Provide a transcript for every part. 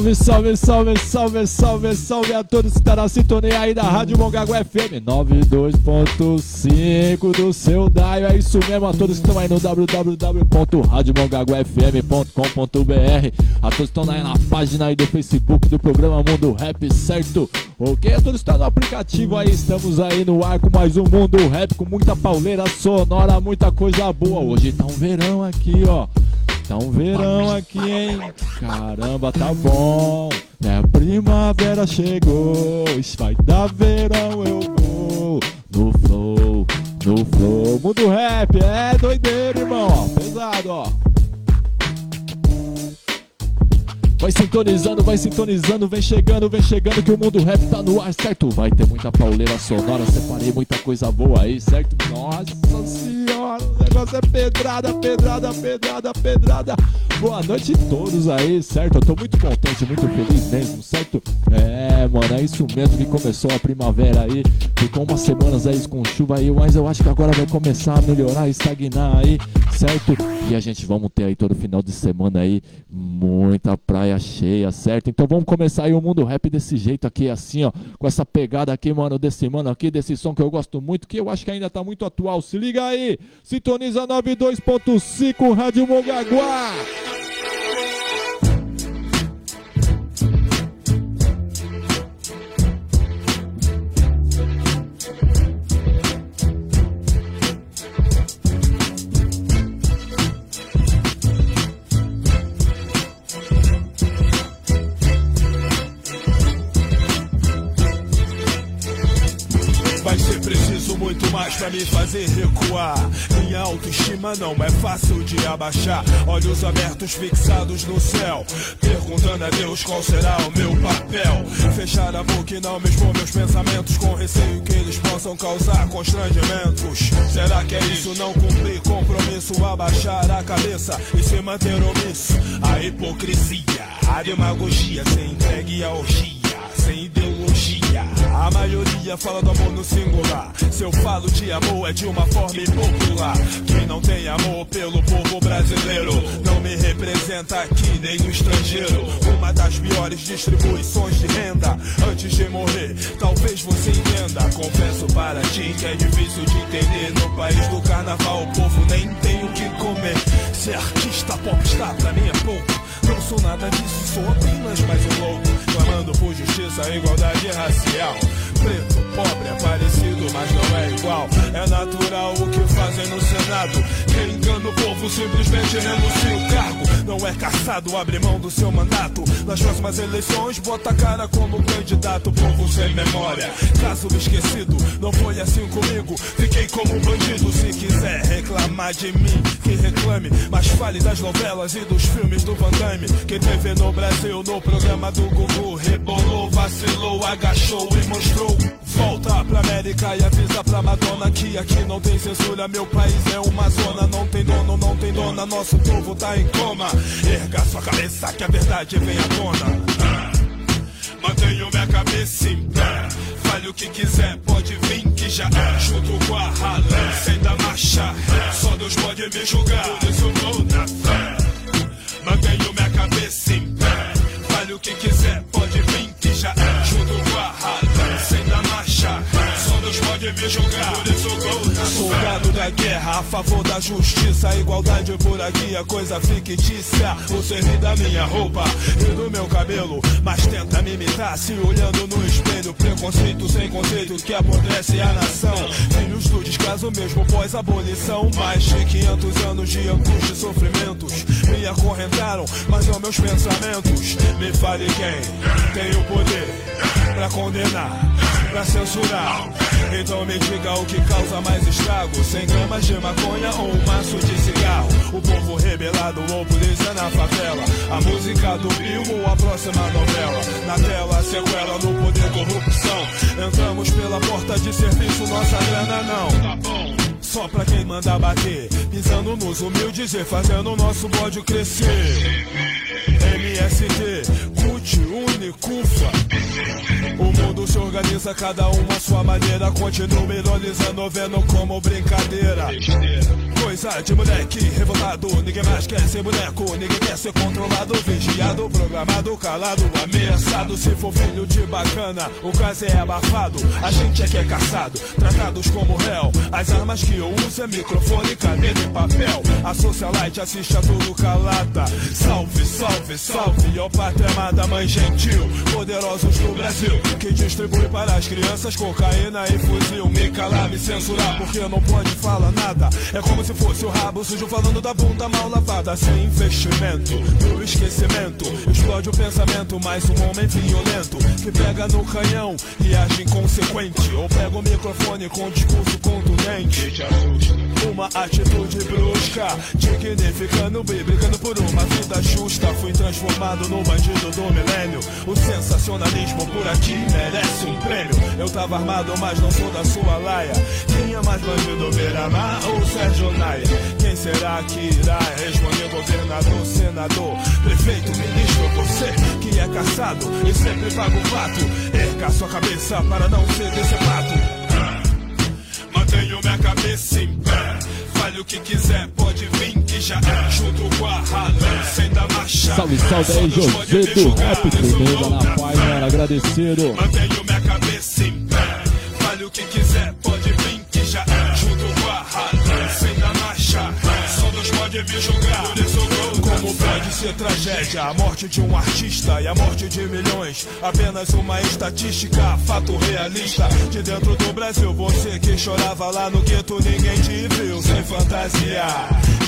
Salve, salve, salve, salve, salve, salve a todos que estão na sintonia aí da Rádio Mongaguá FM 92.5 do seu Daio. É isso mesmo, a todos que estão aí no www.radiomongaguafm.com.br A todos que estão aí na página aí do Facebook do programa Mundo Rap, certo? Ok, a todos que estão no aplicativo aí, estamos aí no ar com mais um Mundo Rap, com muita pauleira sonora, muita coisa boa. Hoje tá um verão aqui, ó. Tá um verão aqui, hein? Caramba, tá bom. É primavera chegou. Vai dar verão, eu vou. No flow, no flow. Mundo rap, é doideira, irmão. Ó, pesado, ó. Vai sintonizando, vai sintonizando, vem chegando, vem chegando que o mundo rap tá no ar, certo? Vai ter muita pauleira sonora, separei muita coisa boa aí, certo? Nossa senhora, o negócio é pedrada, pedrada, pedrada, pedrada. Boa noite a todos aí, certo? Eu tô muito contente, muito feliz mesmo, certo? É, mano, é isso mesmo que começou a primavera aí. Ficou umas semanas aí com chuva aí, mas eu acho que agora vai começar a melhorar, estagnar aí, certo? E a gente vamos ter aí todo final de semana aí muita praia cheia, certo? Então vamos começar aí o mundo rap desse jeito aqui, assim, ó, com essa pegada aqui, mano, desse mano aqui, desse som que eu gosto muito, que eu acho que ainda tá muito atual. Se liga aí, sintoniza 92.5 Rádio Mongaguá. Vai ser preciso muito mais pra me fazer recuar. Minha autoestima não é fácil de abaixar. Olhos abertos fixados no céu. Perguntando a Deus qual será o meu papel. Fechar a boca e não me expor meus pensamentos. Com receio que eles possam causar constrangimentos. Será que é isso? Não cumprir compromisso. Abaixar a cabeça e se manter omisso. A hipocrisia, a demagogia. Ser entregue à orgia. Sem ideologia. A maioria fala do amor no singular. Se eu falo de amor é de uma forma impopular. Quem não tem amor pelo povo brasileiro não me representa aqui nem no estrangeiro. Uma das piores distribuições de renda. Antes de morrer, talvez você entenda. Confesso para ti que é difícil de entender. No país do carnaval, o povo nem tem o que comer. Ser artista popstar pra mim é pouco. Não sou nada disso, sou apenas mais um louco. Clamando por justiça, igualdade racial. Preto, pobre, é parecido, mas não é igual. É natural o que fazem no Senado. Quem engana o povo simplesmente renuncia o cargo. Não é caçado, abre mão do seu mandato. Nas próximas eleições, bota a cara como candidato. Povo sem memória, caso esquecido. Não foi assim comigo, fiquei como um bandido. Se quiser reclamar de mim, que reclame. Mas fale das novelas e dos filmes do Van Damme. Que teve no Brasil, no programa do Gugu. Rebolou, vacilou, agachou e mostrou. Volta pra América e avisa pra Madonna que aqui não tem censura. Meu país é uma zona, não tem dono, não tem dona. Nosso povo tá em coma. Erga sua cabeça que a verdade vem à tona. Mantenho minha cabeça em pé. Fale o que quiser, pode vir que já é. Junto com a ralé, sem dar marcha. Só Deus pode me julgar, por isso eu vou na fé. Mantenho minha cabeça em pé. Fale o que quiser, pode vir que já é. Junto com a ralé, me. Soldado da guerra, a favor da justiça, igualdade por aqui, a coisa fictícia. O servir da minha roupa e do meu cabelo, mas tenta me imitar, se olhando no espelho. Preconceito sem conceito que apodrece a nação. Filhos do descaso mesmo pós-abolição. Mais de 500 anos de angústia e sofrimentos me acorrentaram, mas não meus pensamentos. Me fale quem tem o poder pra condenar, pra censurar. Então me diga o que causa mais estrago: 100 gramas de maconha ou um maço de cigarro? O povo rebelado ou polícia na favela? A música do Bill ou a próxima novela? Na tela, sequela no poder corrupção. Entramos pela porta de serviço, nossa grana não. Tá bom. Só pra quem manda bater, pisando nos humildes e fazendo o nosso bode crescer. MST, CUT, UNI, CUFA. O mundo se organiza, cada um à sua maneira. Continua ironizando, vendo como brincadeira. Pois amizade, moleque revoltado. Ninguém mais quer ser boneco, ninguém quer ser controlado, vigiado, programado, calado, ameaçado. Se for filho de bacana, o caso é abafado. A gente é que é caçado, tratados como réu. As armas que eu uso é microfone, caneta e papel. A socialite assiste a tudo calada. Salve, salve, salve, ó pátria amada, mãe gentil. Poderosos do Brasil, que distribui para as crianças cocaína e fuzil. Me calar, me censurar, porque não pode falar nada. É como se fosse o rabo sujo falando da bunda mal lavada. Sem investimento, no esquecimento. Explode o pensamento, mais um homem violento. Que pega no canhão e age inconsequente. Ou pega o microfone com discurso contundente. Uma atitude brusca, dignificando brigando por uma vida justa. Fui transformado no bandido do milênio. O sensacionalismo por aqui merece um prêmio. Eu tava armado, mas não sou da sua laia. Quem é mais bandido, Beira-Mar ou Sérgio Naia? Quem será que irá responder? Governador, senador, prefeito, ministro, você que é caçado e sempre paga o pato. Erga sua cabeça para não ser decepado. Mantenho minha cabeça em pé. Fale o que quiser, pode vir que já é. Junto com a rala, sem dar marcha. Salve, salve aí, José do Rap, primeiro na mano, agradecido. Mantenho minha cabeça em pé. Fale o que quiser, pode vir que já é. Junto com a rala, sem dar marcha. Só Deus pode me julgar. Por isso eu como pode ser tragédia a morte de um artista e a morte de milhões? Apenas uma estatística, fato realista. De dentro do Brasil, você que chorava lá no gueto, ninguém te viu sem fantasia.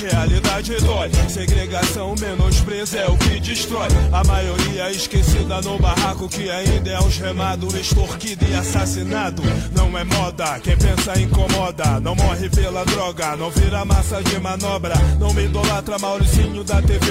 Realidade dói, segregação, menosprezo é o que destrói. A maioria esquecida no barraco que ainda é uns remado, extorquido e assassinado. Não é moda, quem pensa incomoda. Não morre pela droga, não vira massa de manobra. Não me idolatra Mauricinho da TV.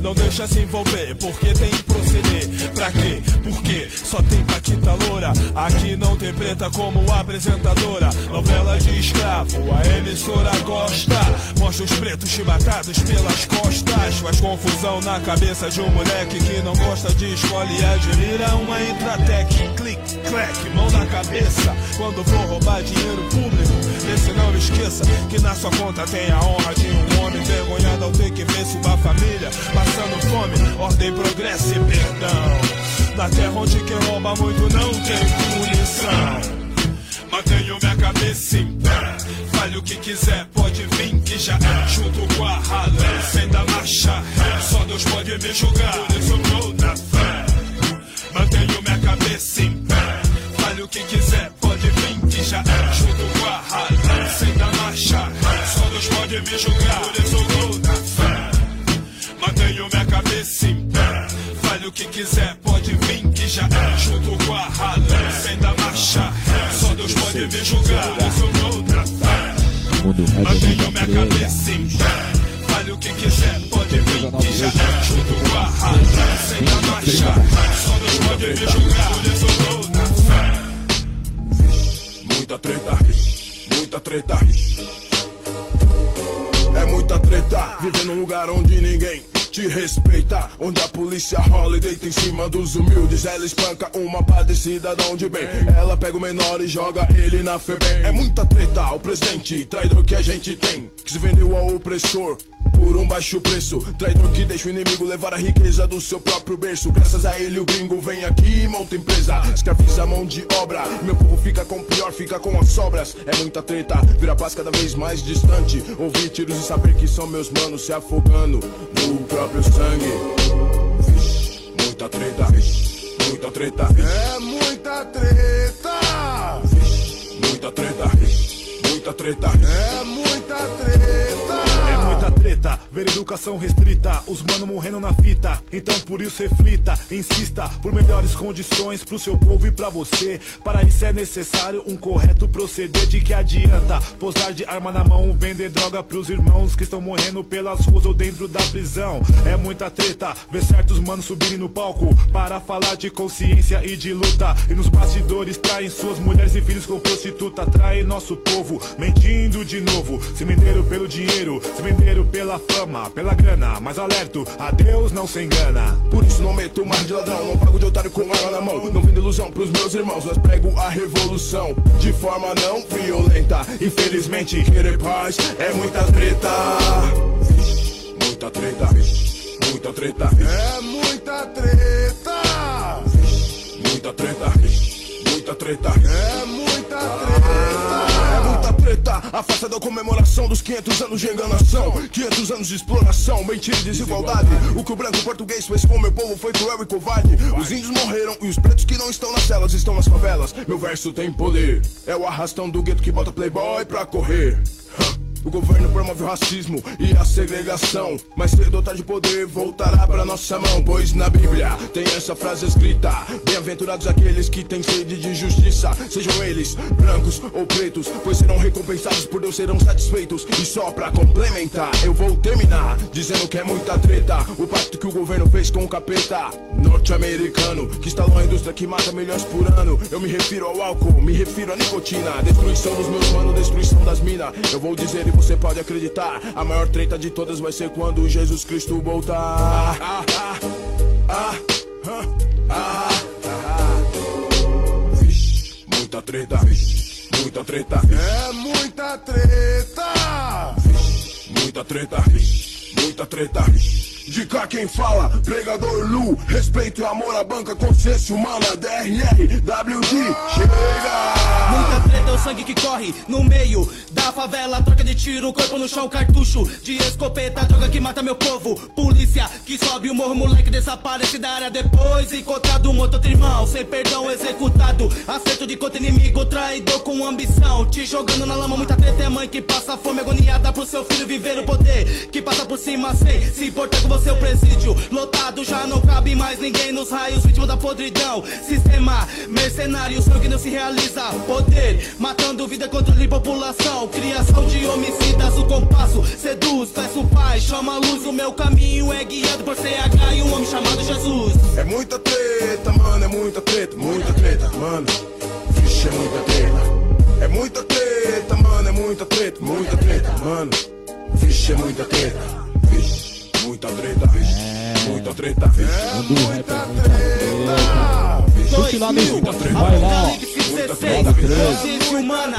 Não deixa se envolver, porque tem proceder. Pra quê? Porque só tem Paquita Loura. Aqui não tem preta como apresentadora. Novela de escravo, a emissora gosta. Mostra os pretos chibatados pelas costas. Faz confusão na cabeça de um moleque que não gosta de escola e admira uma Intratec. Clique, clack, mão na cabeça. Quando for roubar dinheiro público, esse não esqueça que na sua conta tem a honra de um homem envergonhado ao ter que ver sua família passando fome. Ordem, progresso e perdão. Na terra onde quem rouba muito não tem punição. Mantenho minha cabeça em pé. Fale o que quiser, pode vir que já é. Junto com a rala, sem dar marcha ré. Só Deus pode me julgar, por isso vou na fé. Mantenho minha cabeça em pé. Fale o que quiser, pode vir que já é. Junto com a rala, Só Deus pode me julgar, por isso eu vou na fé. Mantenho minha cabeça em pé. Fale o que quiser, pode vir que já é. Junto com a rala, sem dar marcha ré. Só Deus pode me julgar, por isso eu vou na fé. Mantenho minha cabeça em pé. Fale o que quiser, pode vir que já é. Junto com a sem marcha. Só Deus pode me julgar, por isso eu na fé. Muita treta, muita treta. É muita treta, viver num lugar onde ninguém te respeita. Onde a polícia rola e deita em cima dos humildes. Ela espanca uma padecida de onde bem. Ela pega o menor e joga ele na FEBEM. É muita treta, o presidente, traidor que a gente tem. Que se vendeu ao opressor. Por um baixo preço, traidor que deixa o inimigo levar a riqueza do seu próprio berço. Graças a ele, o gringo vem aqui e monta empresa. Escraviza a mão de obra. Meu povo fica com o pior, fica com as sobras. É muita treta, vira paz cada vez mais distante. Ouvir tiros e saber que são meus manos se afogando no próprio sangue. Vixe, muita treta, vixe, muita treta, vixe, É muita treta! muita treta, vixe, muita treta. É treta, ver educação restrita, os mano morrendo na fita. Então por isso reflita, insista por melhores condições pro seu povo e pra você. Para isso é necessário um correto proceder. De que adianta posar de arma na mão, vender droga pros irmãos que estão morrendo pelas ruas ou dentro da prisão. É muita treta, ver certos manos subirem no palco para falar de consciência e de luta. E nos bastidores traem suas mulheres e filhos com prostituta, traem nosso povo, mentindo de novo. Se venderam pelo dinheiro, se venderam pela fama, pela grana, mas alerto, a Deus não se engana. Por isso não meto mais de ladrão, não pago de otário com arma na mão. Não vendo ilusão pros meus irmãos, mas prego a revolução de forma não violenta. Infelizmente, querer paz é muita treta. Muita treta, muita treta. É muita treta. Muita treta, muita treta. É a festa da comemoração dos 500 anos de enganação 500 anos de exploração, mentira e desigualdade. O que o branco português fez com meu povo foi cruel e covarde. Os índios morreram e os pretos que não estão nas celas estão nas favelas. Meu verso tem poder, é o arrastão do gueto que bota playboy pra correr o governo promove o racismo e a segregação. Mas cedo ou tarde poder voltará para nossa mão. Pois na Bíblia tem essa frase escrita: Bem-aventurados aqueles que têm sede de justiça, sejam eles brancos ou pretos, pois serão recompensados por Deus, serão satisfeitos. E só pra complementar, eu vou terminar dizendo que é muita treta. O pacto que o governo fez com o capeta norte-americano, que instalou a indústria que mata milhões por ano. Eu me refiro ao álcool, me refiro à nicotina, destruição dos meus manos, destruição das minas. Eu vou dizer você pode acreditar. A maior treta de todas vai ser quando Jesus Cristo voltar. Ah, ah, ah. Vixe, muita treta, vixe, muita treta, vixe, É muita treta. muita treta, vixe, muita treta. De cá quem fala, pregador Lu, respeito e amor à banca, consciência humana, DRR, WD, chega! Muita treta é o sangue que corre no meio da favela. Troca de tiro, corpo no chão, cartucho de escopeta. Droga que mata meu povo. Polícia que sobe o morro, moleque desaparece da área depois. Encontrado um outro irmão, sem perdão executado. Acerto de contra inimigo, traidor com ambição. Te jogando na lama, muita treta é mãe que passa fome agoniada pro seu filho viver o poder. Que passa por cima sem se importar com você, o presídio. Lotado, já não cabe mais ninguém nos raios, vítima da podridão. Sistema mercenário, sangue não se realiza. Poder, matando vida, controle população. Criação de homicidas, o compasso seduz. Peço paz, chama a luz. O meu caminho é guiado por CH e um homem chamado Jesus. É muita treta, mano, é muita treta, muita treta, mano. Vixe, é muita treta. É muita treta, mano, é muita treta, muita treta, mano. Vixe, é muita treta. Muita treta, muita treta, é muita treta. Curte lá Spotify, vai lá. Apocalipse 16, consciência humana.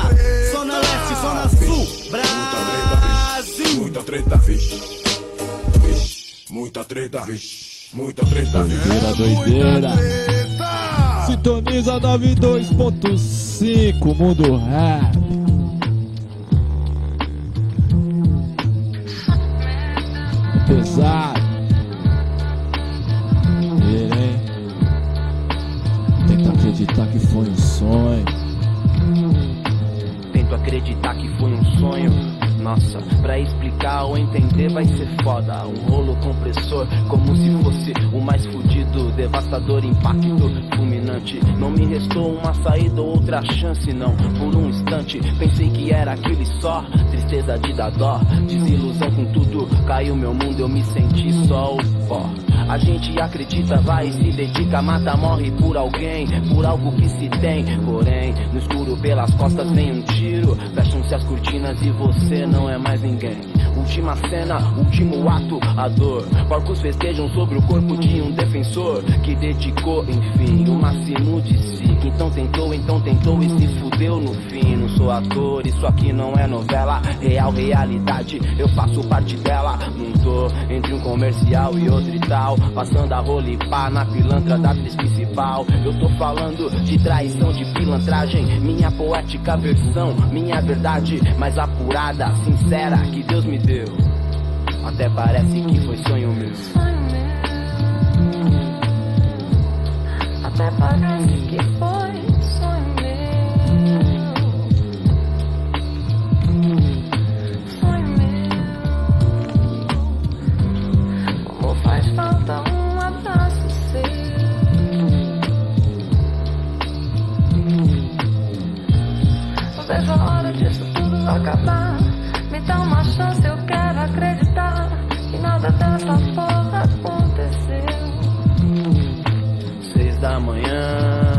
Zona Leste, Zona Sul, Brasil. Muita treta, vixe. Muita treta, vixe. Muita treta. Doideira, doideira. Treta. Sintoniza 92.5, Mundo Rap. Ele, hein? Tenta acreditar que foi um sonho. Tento acreditar que foi um sonho. Nossa, pra explicar ou entender vai ser foda. Um rolo compressor, como se fosse o mais fudido. Devastador impacto, fulminante. Não me restou uma saída ou outra chance, não. Por um instante, pensei que era aquele só. Tristeza de dar dó, desilusão com tudo. Caiu meu mundo, eu me senti só o pó. A gente acredita, vai se dedica, mata, morre por alguém, por algo que se tem. Porém, no escuro pelas costas vem um tiro. Fecham-se as cortinas e você não é mais ninguém. Última cena, último ato, a dor. Porcos festejam sobre o corpo de um defensor que dedicou, enfim, o máximo de si. Então tentou, então tentou e se fudeu no fim. Não sou ator, isso aqui não é novela. Real, realidade, eu faço parte dela. Tô entre um comercial e outro e tal. Passando a rola e pá na pilantra da atriz principal. Eu tô falando de traição, de pilantragem. Minha poética versão, minha verdade mais apurada, sincera que Deus me deu. Até parece que foi sonho meu. Até parece que acabar. Me dá uma chance, eu quero acreditar que nada dessa porra aconteceu. Seis da manhã.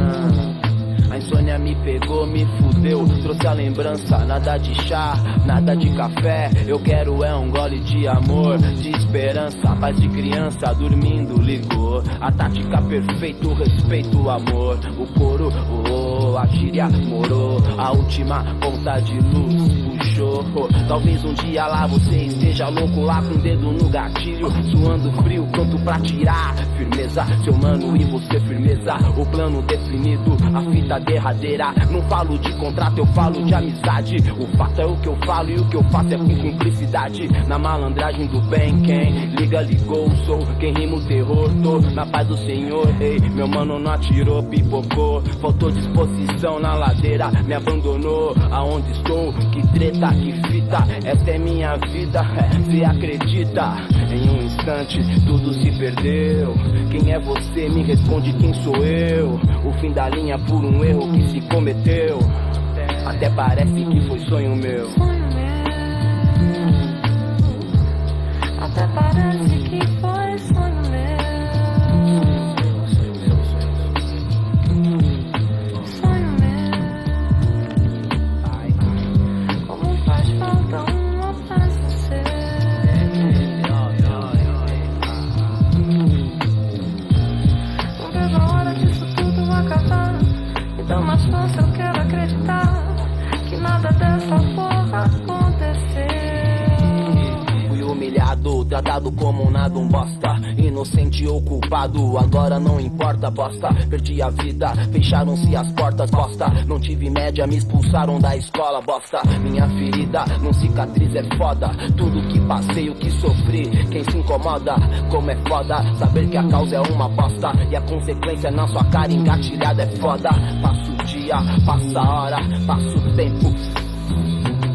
A insônia me pegou, me fudeu. trouxe a lembrança. Nada de chá, nada de café. Eu quero é um gole de amor, de esperança. Paz de criança dormindo ligou. A tática perfeita, o respeito, o amor. O coro, oh, a gíria morou. A última ponta de luz puxou. Talvez um dia lá você esteja louco lá com o dedo no gatilho, suando frio, pronto pra tirar. Firmeza, seu mano e você firmeza. O plano definido, a fita derradeira. Não falo de contrato, eu falo de amizade. O fato é o que eu falo e o que eu faço é com cumplicidade. Na malandragem do bem, quem liga, ligou. Sou quem rima o terror, tô na paz do Senhor. Ei, meu mano não atirou, pipocou. Faltou disposição na ladeira, me abandonou. Aonde estou? Que treta, que fita. Essa é minha vida, se acredita. Em um instante, tudo se perdeu. Quem é você? Me responde quem sou eu. O fim da linha por um erro que se cometeu. Até parece que foi sonho meu. Sonho meu. Até parece Fui humilhado, tratado como um nada, um bosta. Inocente ou culpado, agora não importa, bosta. Perdi a vida, fecharam-se as portas, bosta. Não tive média, me expulsaram da escola, bosta. Minha ferida, não cicatriz é foda. Tudo que passei, o que sofri, quem se incomoda, como é foda. Saber que a causa é uma bosta e a consequência na sua cara engatilhada é foda. Passa o dia, passa a hora, passa o tempo.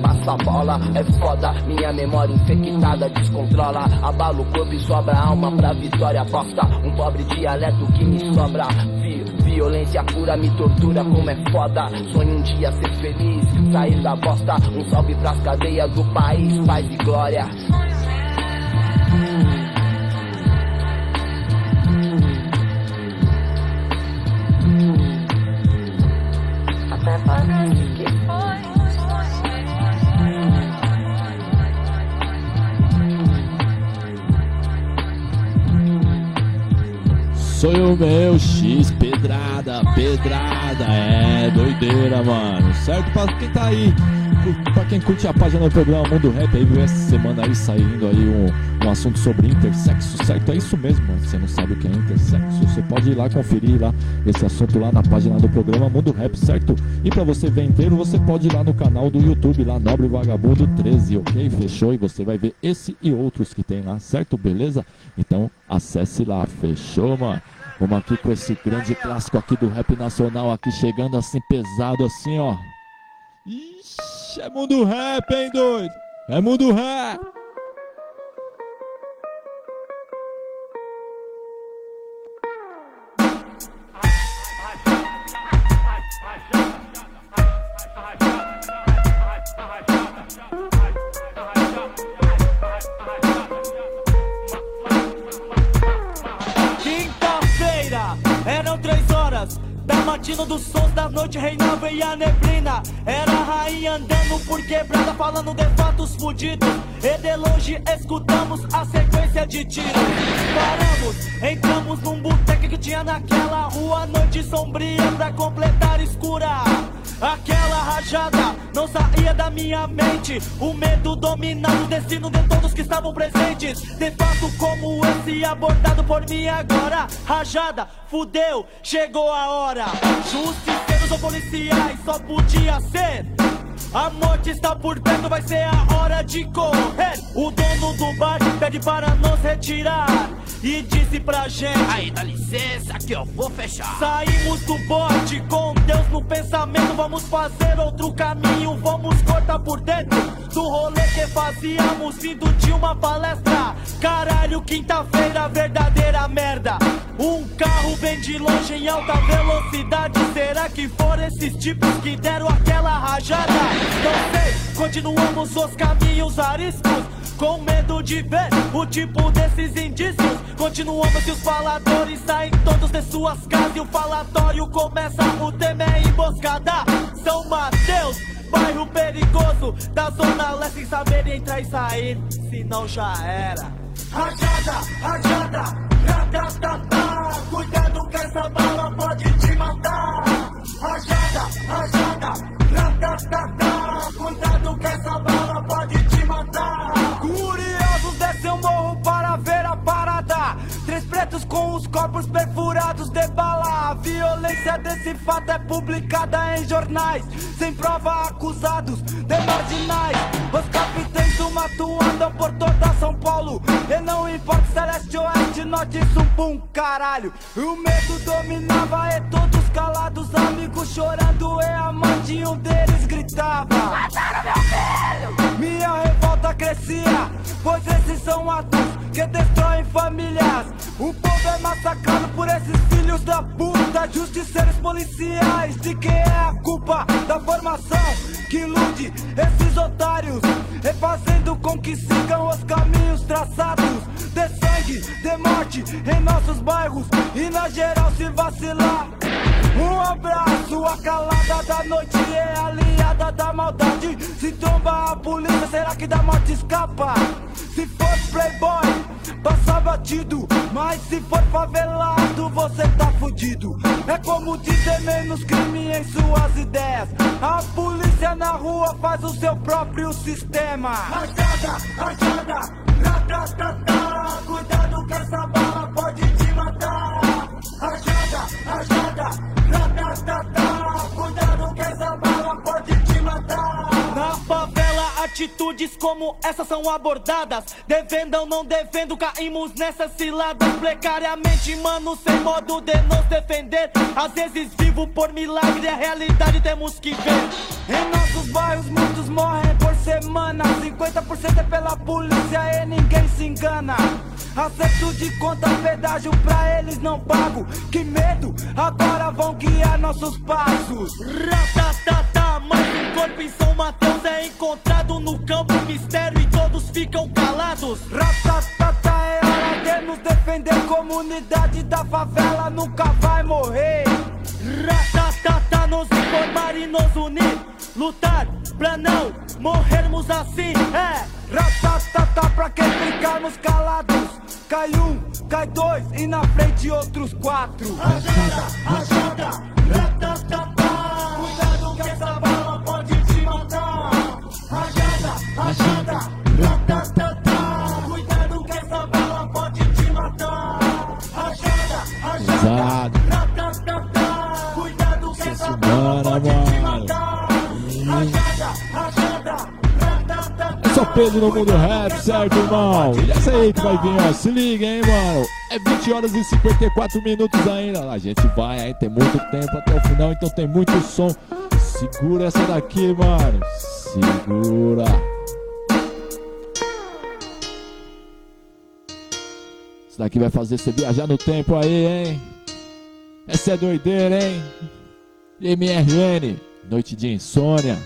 Passa a bola, é foda. Minha memória infectada descontrola. Abala o corpo e sobra alma pra vitória. Bosta, um pobre dialeto que me sobra. Vi- Violência pura me tortura, como é foda. Sonho um dia ser feliz, sair da bosta. Um salve pras cadeias do país, paz e glória. Até parece Sonho meu, X, pedrada, pedrada, é doideira, mano. Certo? Pra quem tá aí, pra quem curte a página do programa Mundo Rap, aí viu essa semana aí saindo aí um, um assunto sobre intersexo, certo? É isso mesmo, mano. Você não sabe o que é intersexo, você pode ir lá conferir lá esse assunto lá na página do programa Mundo Rap, certo? E pra você ver inteiro, você pode ir lá no canal do YouTube, lá Nobre Vagabundo 13, ok? Fechou? E você vai ver esse e outros que tem lá, certo? Beleza? Então acesse lá, fechou, mano? Vamos aqui com esse grande clássico aqui do rap nacional aqui chegando assim pesado assim, ó. Ixi, é mundo rap, hein, doido? É mundo rap. Da matina dos sons da noite reinava e a neblina Era a rainha andando por quebrada falando de fatos fudidos. E de longe escutamos a sequência de tiros. Paramos, entramos num boteco que tinha naquela rua Noite sombria pra completar escura. Aquela rajada não saía da minha mente. O medo dominava o destino de todos que estavam presentes. De fato como esse abordado por mim agora. Rajada, fudeu, chegou a hora Justiceiros ou policiais, só podia ser a morte está por perto, vai ser a hora de correr. O dono do bar pede para nos retirar e disse pra gente: Aí, dá licença que eu vou fechar. Saímos do bote com Deus no pensamento. Vamos fazer outro caminho, vamos cortar por dentro do rolê que fazíamos vindo de uma palestra. Caralho, quinta-feira, verdadeira merda. Um carro vem de longe em alta velocidade. Será que foram esses tipos que deram aquela rajada? Não sei, continuamos os caminhos ariscos. Com medo de ver o tipo desses indícios. Continuamos e os faladores saem todos de suas casas. E o falatório começa, o tema é emboscada. São Mateus, bairro perigoso da zona leste sem saber entrar e sair, senão já era. Rajada, rajada, ratatata, cuidado que essa bala pode te matar. Rajada, rajada, ratatata, cuidado que essa bala pode te matar. Curiosos descem o morro para ver a parada. Três pretos com os corpos perfurados de bala. A violência desse fato é publicada em jornais. Sem prova, acusados de marginais. Os capitães do mato andam por toda São Paulo. E não importa se é oeste, norte, sul, pum, caralho. O medo dominava e todos calados. Amigos chorando e a mãe de um deles gritava: Mataram meu filho! Minha revolta crescia, pois esses são atos que destroem famílias. O povo é massacrado por esses filhos da puta, justiceiros policiais. De quem é a culpa da formação que ilude esses otários, e fazendo com que sigam os caminhos traçados de sangue, de morte em nossos bairros e na geral se vacilar. Um abraço, a calada da noite é aliada da maldade. Se tromba a polícia, será que da morte escapa? Se for playboy, passa batido. Mas se for favelado, você tá fudido. É como dizer menos crime em suas ideias. A polícia na rua faz o seu próprio sistema. Rajada, ratatata. Cuidado que como essas são abordadas. Devendo ou não devendo, caímos nessas ciladas. Precariamente, mano, sem modo de nos defender. Às vezes vivo por milagre, a realidade temos que ver. Em nossos bairros, muitos morrem por semana. 50% é pela polícia e ninguém se engana. Acerto de conta, pedágio pra eles não pago. Que medo, agora vão guiar nossos passos. Ratatata, mais um corpo em São Mateus é encontrado no campo. Mistério e todos ficam calados. Ratatata, é hora de nos defender. Comunidade da favela nunca vai morrer. Ratatata, nos informar e nos unir. Lutar pra não morrermos assim. É, ratatata, pra que ficarmos calados? Cai um, cai dois e na frente outros quatro. Rajada, rajada, ratatata. Cuidado que essa Rajada, rajada, ratatata. Cuidado que essa bala pode te matar. Rajada, rajada, ratatata. Cuidado que essa bala pode te matar. Rajada, rajada, ratatata. É só Pedro no mundo rap, certo, irmão? E essa aí que vai vir, ó. Se liga, hein, mano. É 20 horas e 54 minutos ainda. A gente vai, hein? Tem muito tempo até o final, então tem muito som. Segura essa daqui, mano. Segura. Isso daqui vai fazer você viajar no tempo aí, hein? Essa é doideira, hein? MRN, noite de insônia.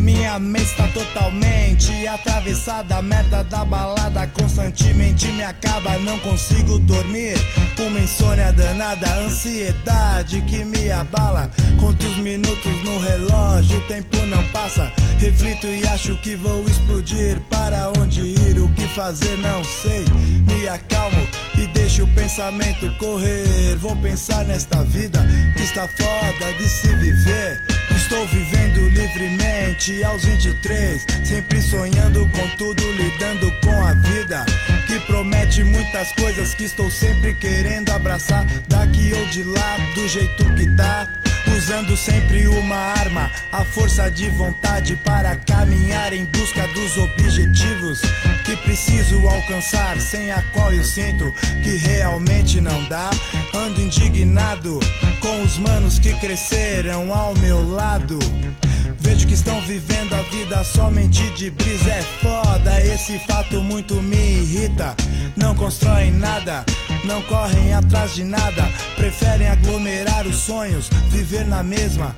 Minha mente está totalmente atravessada. A merda da balada constantemente me acaba. Não consigo dormir. Uma insônia danada, ansiedade que me abala. Conto os minutos no relógio, o tempo não passa. Reflito e acho que vou explodir. Para onde ir, o que fazer, não sei. Me acalmo e deixo o pensamento correr. Vou pensar nesta vida que está foda de se viver. Estou vivendo livremente aos 23, sempre sonhando com tudo, lidando com a vida que promete muitas coisas que estou sempre querendo abraçar, daqui ou de lá, do jeito que tá. Usando sempre uma arma, a força de vontade para caminhar em busca dos objetivos que preciso alcançar, sem a qual eu sinto que realmente não dá. Ando indignado com os manos que cresceram ao meu lado. Vejo que estão vivendo a vida somente de brisa. É foda, esse fato muito me irrita. Não constroem nada, não correm atrás de nada. Preferem aglomerar os sonhos, viver na mesma.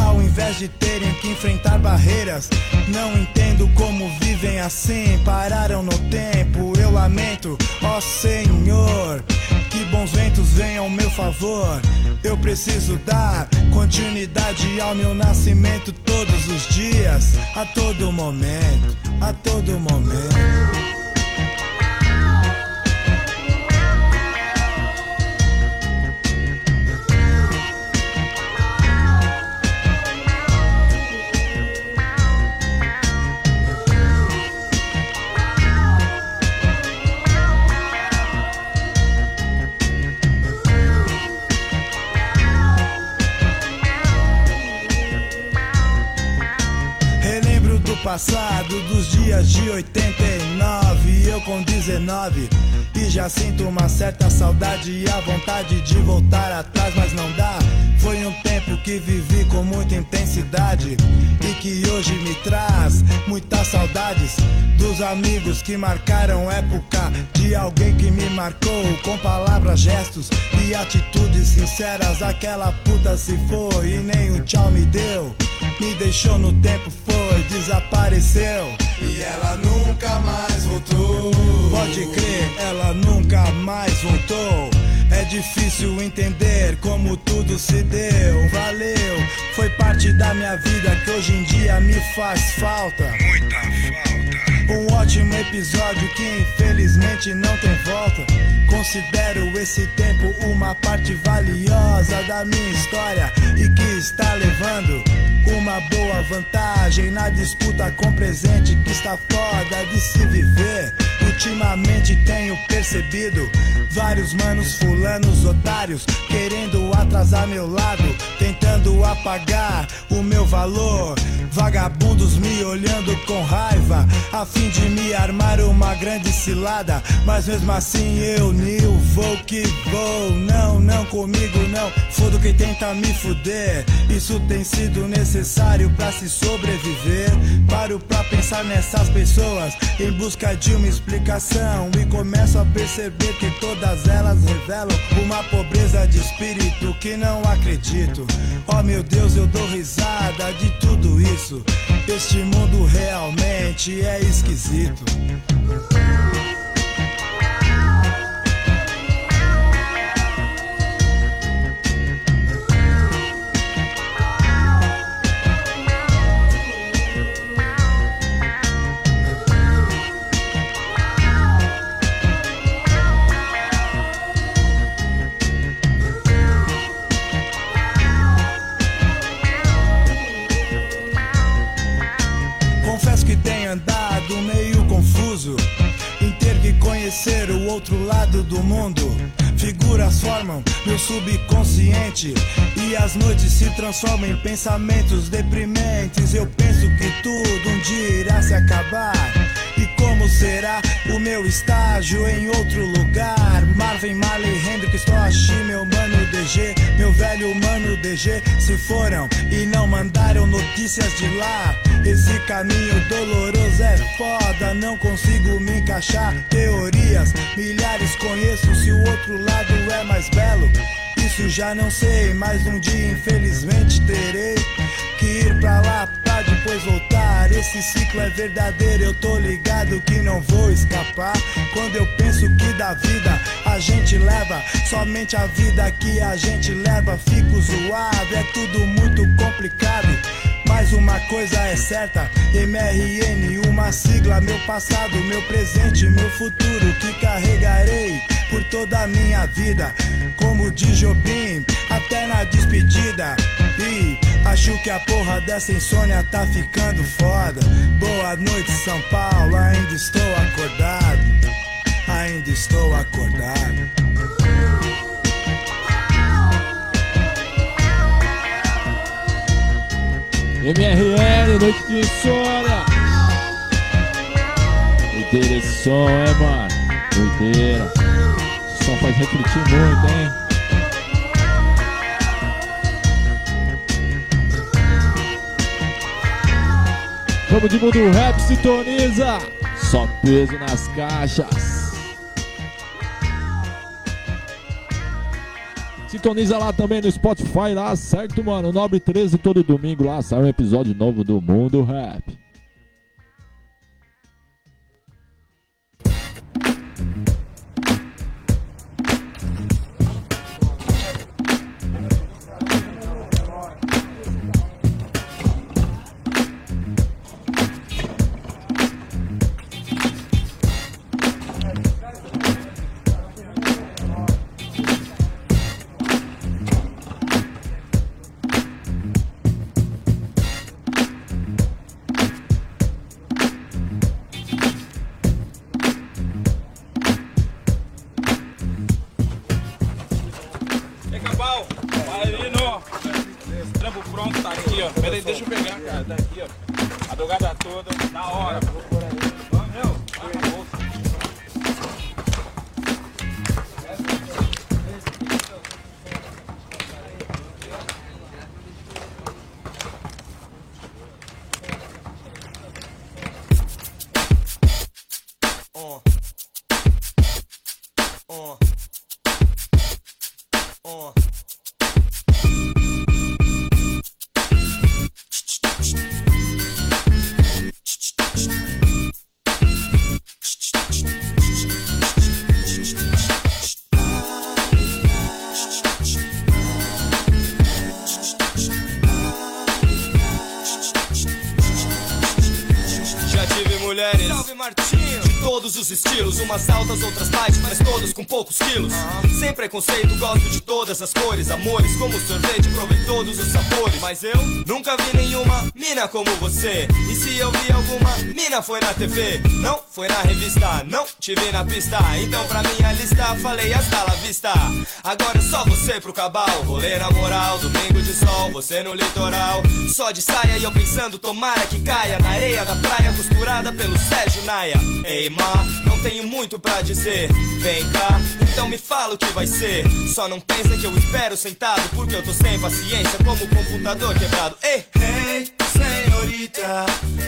Ao invés de terem que enfrentar barreiras, não entendo como vivem assim. Pararam no tempo, eu lamento, ó Senhor. Que bons ventos venham ao meu favor. Eu preciso dar continuidade ao meu nascimento todos os dias, a todo momento, a todo momento. Passado, dos dias de 89, eu com 19. E já sinto uma certa saudade e a vontade de voltar atrás, mas não dá. Foi um tempo que vivi com muita intensidade e que hoje me traz muitas saudades dos amigos que marcaram época, de alguém que me marcou com palavras, gestos e atitudes sinceras. Aquela puta se foi e nem um tchau me deu. Me deixou no tempo, foi, desapareceu. E ela nunca mais voltou. Pode crer, ela nunca mais voltou. É difícil entender como tudo se deu. Valeu, foi parte da minha vida que hoje em dia me faz falta. Muita falta. Um ótimo episódio que infelizmente não tem volta. Considero esse tempo uma parte valiosa da minha história e que está levando uma boa vantagem na disputa com presente que está foda de se viver. Ultimamente tenho percebido vários manos fulanos otários querendo atrasar meu lado, tentando apagar o meu valor. Vagabundos me olhando com raiva, a fim de me armar uma grande cilada. Mas mesmo assim eu, Nil, vou que vou. Não, não comigo, não. Fodo quem tenta me fuder. Isso tem sido necessário pra se sobreviver. Paro pra pensar nessas pessoas em busca de uma explicação. E começo a perceber que todas elas revelam uma pobreza de espírito que não acredito. Oh meu Deus, eu dou risada de tudo isso. Este mundo realmente é esquisito. Outro lado do mundo. Figuras formam meu subconsciente e as noites se transformam em pensamentos deprimentes. Eu penso que tudo um dia irá se acabar. E como será o meu estágio em outro lugar? Marvin, Marley, Hendrix, Toshi, meu DG, meu velho mano DG, se foram e não mandaram notícias de lá. Esse caminho doloroso é foda, não consigo me encaixar. Teorias, milhares conheço, se o outro lado é mais belo. Isso já não sei, mas um dia infelizmente terei que ir pra lá depois voltar. Esse ciclo é verdadeiro, eu tô ligado que não vou escapar. Quando eu penso que da vida a gente leva, somente a vida que a gente leva, fico zoado. É tudo muito complicado. Mas uma coisa é certa, MRN, uma sigla, meu passado, meu presente, meu futuro que carregarei por toda a minha vida, como de Jobim, até na despedida. E acho que a porra dessa insônia tá ficando foda. Boa noite, São Paulo, ainda estou acordado, ainda estou acordado. MRL, noite de insônia. Doideira esse som, é, mano? Doideira. Esse som faz refletir muito, hein? Vamos de mundo rap, sintoniza! Só peso nas caixas. Sintoniza lá também no Spotify lá, certo, mano? Nobre 13 todo domingo lá sai um episódio novo do Mundo Rap. Umas altas, outras baixas, mas todas com poucos quilos. Sem preconceito, gosto de todas as cores, amores como sorvete, provei todos os sabores. Mas eu nunca vi nenhuma mina como você. E se eu vi alguma mina foi na TV, não foi na revista, não te vi na pista. Então pra minha lista falei hasta la vista. Agora é só você pro cabal, rolê na moral, domingo de sol, você no litoral. Só de saia e eu pensando, tomara que caia na areia da praia, costurada pelo Sérgio Naia. Ei, ma, não tenho muito pra dizer. Vem cá, então me fala o que vai ser. Só não pensa que eu espero sentado, porque eu tô sem paciência, como o computador quebrado. Ei, Hey,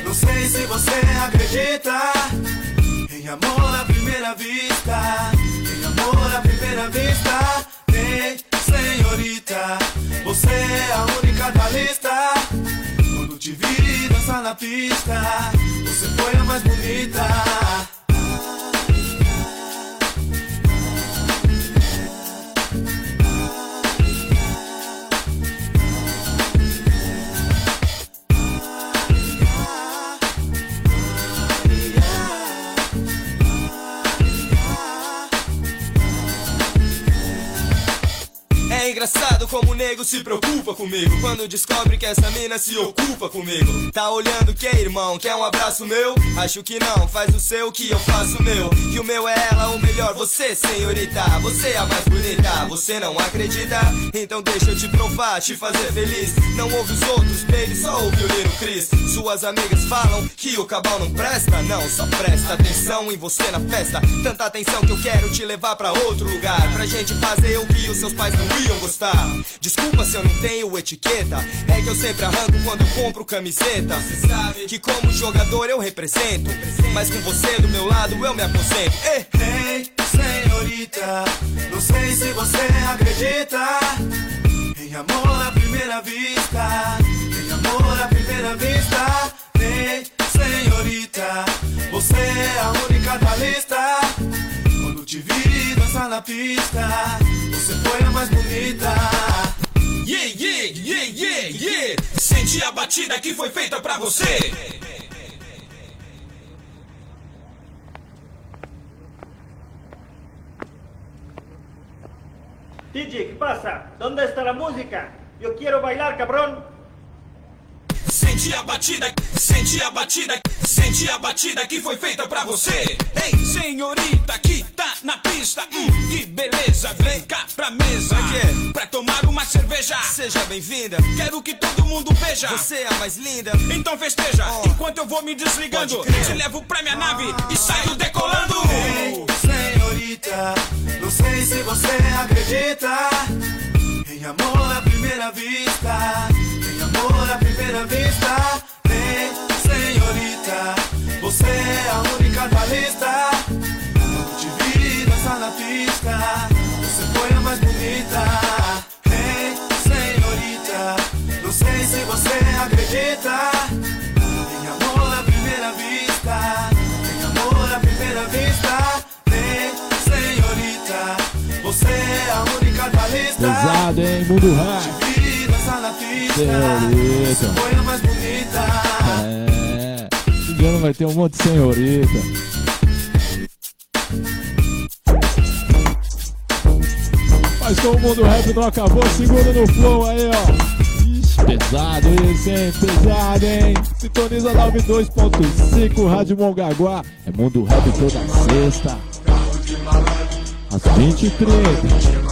não sei se você acredita em amor à primeira vista. Em amor à primeira vista. Hey, senhorita, você é a única da lista. Quando te vi dançar na pista, você foi a mais bonita. É engraçado como o nego se preocupa comigo. Quando descobre que essa mina se ocupa comigo. Tá olhando que irmão, quer um abraço meu? Acho que não, faz o seu que eu faço o meu. Que o meu é ela, o melhor você senhorita. Você é a mais bonita, você não acredita? Então deixa eu te provar, te fazer feliz. Não ouve os outros, baby, só ouve o Lino Cris. Suas amigas falam que o cabal não presta. Não, só presta atenção em você na festa. Tanta atenção que eu quero te levar pra outro lugar. Pra gente fazer o que os seus pais não iam gostar Desculpa se eu não tenho etiqueta É que eu sempre arranco quando eu compro camiseta que como jogador eu represento Mas com você do meu lado eu me aposento Ei, Hey, senhorita, não sei se você acredita em amor à primeira vista. Em amor à primeira vista. Hey, senhorita, você é a única da lista. Na pista, você foi a mais bonita. Yeah, yeah, yeah, yeah, yeah. Sente a batida que foi feita pra você. DJ, ¿qué pasa? ¿Dónde está la música? Yo quiero bailar, cabrón. Sente a batida, sente a batida, sente a batida que foi feita pra você. Ei, senhorita que tá na pista, hum, que beleza. vem cá pra mesa. Pra quê? Pra tomar uma cerveja. Seja bem-vinda. Quero que todo mundo veja. Você é a mais linda. Então festeja, Oh. enquanto eu vou me desligando. Te levo pra minha nave e saio decolando. Ei, senhorita, não sei se você acredita em amor à primeira vista. Amor à primeira vista. Ei, senhorita, você é a única da lista. Te vi dançar na pista, você foi a mais bonita. Ei, senhorita, não sei se você acredita em amor à primeira vista. Em amor à primeira vista. Ei, senhorita, você é a única da lista. Pesado, hein? Mundo rap. Senhorita. Foi. É. Ano vai ter um monte de senhorita. Mas como o mundo rap não acabou, segura no flow aí, ó. Pesado esse, hein? Pesado, hein? Sintoniza 92.5 Rádio Mongaguá. É mundo rap toda sexta. Às 20h30.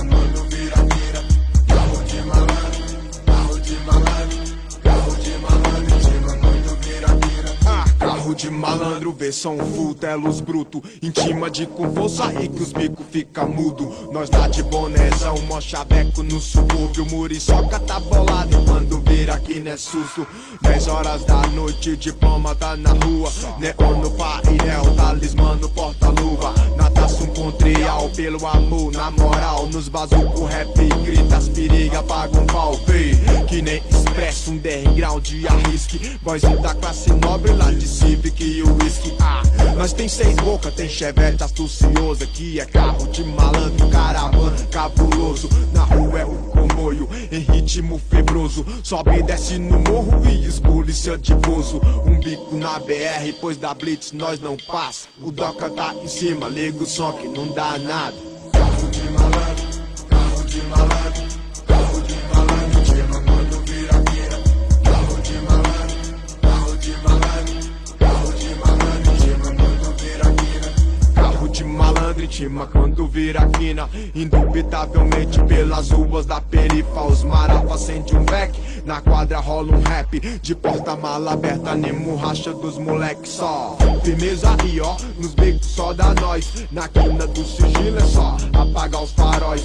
De malandro, versão full, telos bruto. Intima de com força aí que os bico fica mudo. Nós lá de bonézão, mó chaveco no subúrbio. Muriçoca tá bolado quando vira aqui não é susto. 10 horas da noite, de palma tá na rua. Neon no painel, talismã no porta-luva Com trial, pelo amor, na moral Nos bazuco rap, grita as periga, paga um pau Vê, que nem expresso, um grau de arrisque. Boyzinho da classe nobre lá de Civic e whisky. Ah, nós tem seis boca, tem chevette astuciosa Que é carro de malandro, caravana, cabuloso. Na rua é o comboio, em ritmo febroso. Sobe e desce no morro e polícia de bozo Um bico na BR, pois da Blitz nós não passa. O Doca tá em cima, liga o som que não dá nada. Carro de malandro, carro de malandro quando vira quina Indubitavelmente pelas ruas da perifa Os marapa acende um beck Na quadra rola um rap De porta-mala aberta, Nemo racha dos moleque só. Firmeza aí ó, nos becos só da nós Na quina do sigilo é só apagar os faróis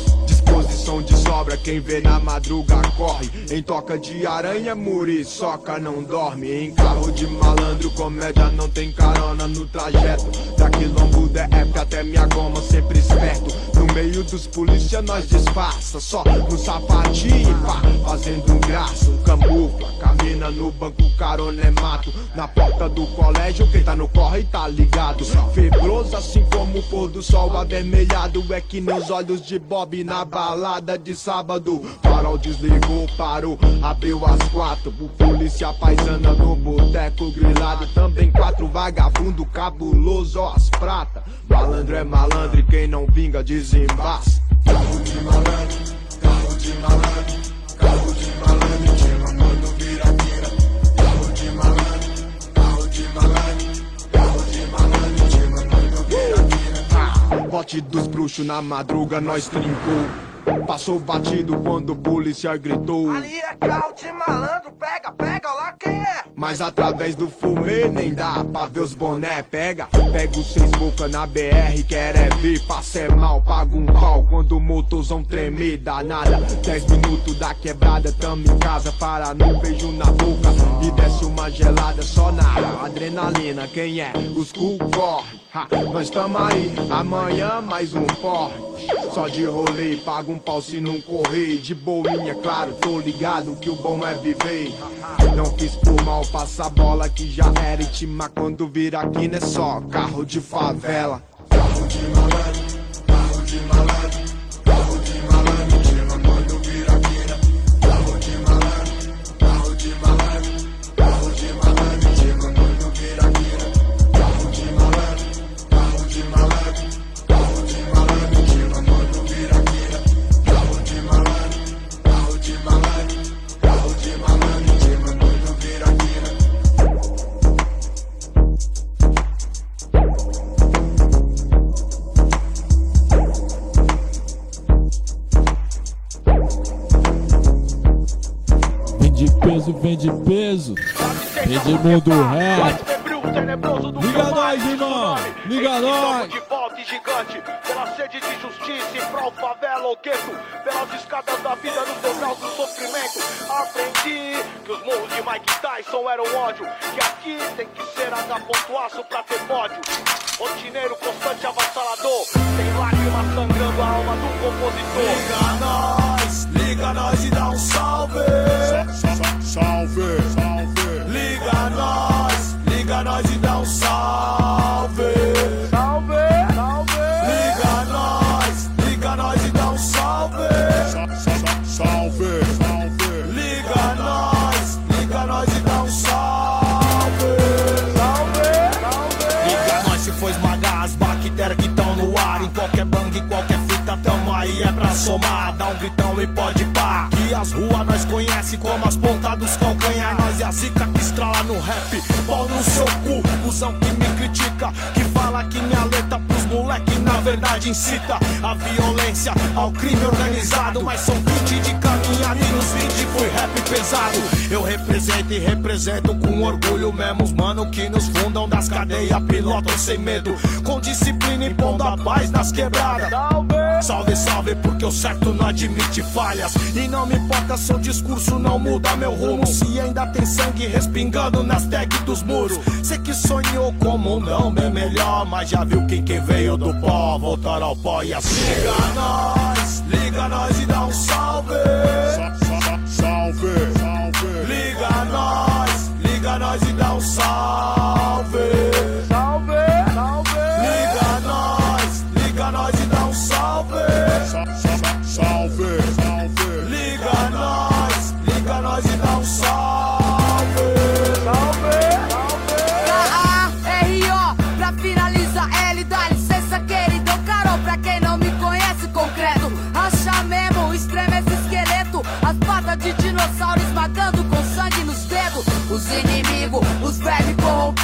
Disposição de sobra, quem vê na madruga corre. Em toca de aranha, muriçoca não dorme. Em carro de malandro, comédia não tem carona no trajeto. Da quilombo da época até minha goma sempre esperto. No meio dos polícia nós disfarça. Só no sapatinho, pá, fazendo um graça. Um camufla, camina no banco, carona é mato. Na porta do colégio, quem tá no corre tá ligado. Febroso assim como o pôr do sol avermelhado É que nem os olhos de Bob na balada de sábado. Farol desligou, parou, abriu às quatro. O polícia paisana no boteco grilado. Também quatro vagabundo cabuloso, ó as prata. Malandro é malandro e quem não vinga desembaça. Carro de malandro, carro de malandro Carro de malandro, chama quando vira vira Carro de malandro, carro de malandro Carro de malandro, chama quando vira vira Bote dos bruxos na madruga nós trincou Passou batido quando o polícia gritou. Ali é carro de malandro, pega, pega lá quem é. Mas através do fumê nem dá pra ver os boné Pega, pega os seis boca na BR Quer é ver, passa é mal, paga um pau Quando o motorzão treme, danada Dez minutos da quebrada, tamo em casa Para no beijo na boca. E desce uma gelada só na adrenalina Quem é? Os cu corre Ha, nós tamo aí, amanhã mais um porre Só de rolê, paga um pau se não correr. De boinha, claro, tô ligado que o bom é viver. Não quis por mal, passa a bola que já era intima Quando vira aqui não é só carro de favela. Carro de malandro, carro de malandro peso, vem de peso. Vem de mundo rap. Liga nós, irmão! Liga nós! de volta e gigante, pela sede de justiça e prol favela ou gueto, pelas escadas da vida no degrau do sofrimento. Aprendi que os morros de Mike Tyson eram ódio, que aqui tem que ser H.aço pra ter pódio. Rotineiro constante avassalador, tem lágrimas sangrando a alma do compositor. Liga nós, liga nós e dá um salve. Salve, salve. Liga nós, liga nós e dá um salve. Pra somar. Dá um gritão e pode pá. Que as ruas nós conhece como as pontas dos calcanhar. Nós é a zica que estrala no rap. Pau no seu cu, cuzão que me critica. Que fala que minha letra pros moleque na verdade incita a violência ao crime organizado. Mas são 20 de caminhada e nos 20 foi rap pesado. Eu represento e represento com orgulho mesmo os mano que nos fundam das cadeias, pilotam sem medo. Com disciplina e pondo a paz nas quebradas. Salve, salve, porque o certo não admite falhas. E não me importa se o discurso não muda meu rumo. Se ainda tem sangue respingando nas tags dos muros. Sei que sonhou como não bem melhor. Mas já viu que quem veio do pó voltar ao pó e assim. Liga nós, liga nós e dá um salve. Salve,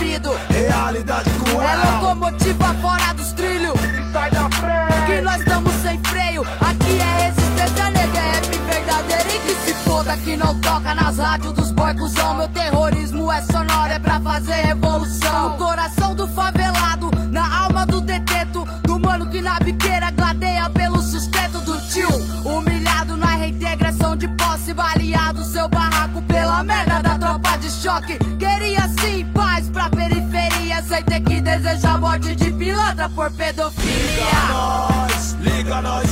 Realidade cruel. É locomotiva fora dos trilhos. Sai da frente. Que nós estamos sem freio. Aqui é resistência negra, é rap verdadeiro E que se foda que não toca nas rádios dos boicuzão. Meu terrorismo é sonoro, é pra fazer revolução. No coração do favelado, na alma do deteto Do mano que na biqueira gladeia pelo sustento do tio. Humilhado na reintegração de posse Baleado seu barraco pela merda da tropa de choque Sem ter que desejar morte de pilantra por pedofilia. Liga nós, liga nós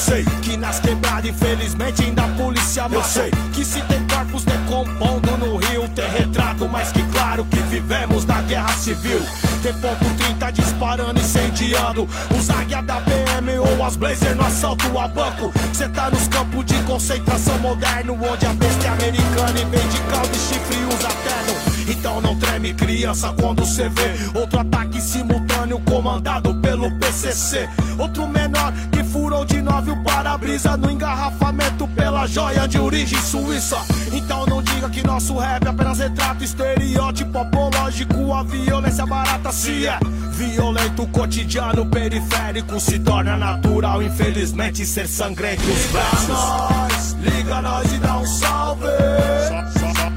sei que nas quebradas infelizmente ainda a polícia mata. Eu sei que se tem corpos decompondo no rio tem retrato, mas que claro que vivemos na guerra civil. Tem ponto 30 disparando, incendiando. Os águia da PM ou as blazer no assalto a banco. Cê tá nos campos de concentração moderno, onde a besta é americana e vem de caldo e chifre e usa terno. Então não treme criança quando cê vê outro ataque simultâneo comandado pelo PCC. Outro menor que furou de nove o para-brisa no engarrafamento pela joia de origem suíça. Então não diga que nosso rap é apenas retrato estereótipo apológico. A violência barata se é violento, cotidiano periférico se torna natural. Infelizmente ser sangrento os Liga versos. nós, liga nós e dá um salve.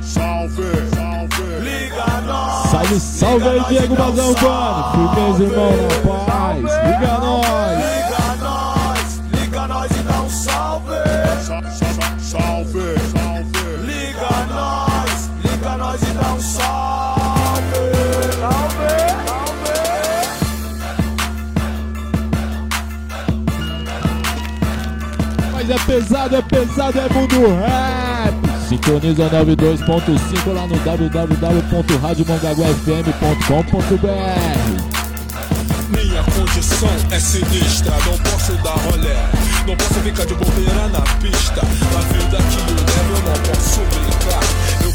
Salve, salve. Liga nós. Salve, salve aí, Diego Bazão, mano. Firmeza, irmão, na paz. Liga nós. Pesado, é pesado, é mundo rap. Sintoniza 92.5 lá no www.radiomongaguafm.com.br Minha condição é sinistra, não posso dar rolé. Não posso ficar de bobeira na pista. A vida que eu levo eu não posso brincar.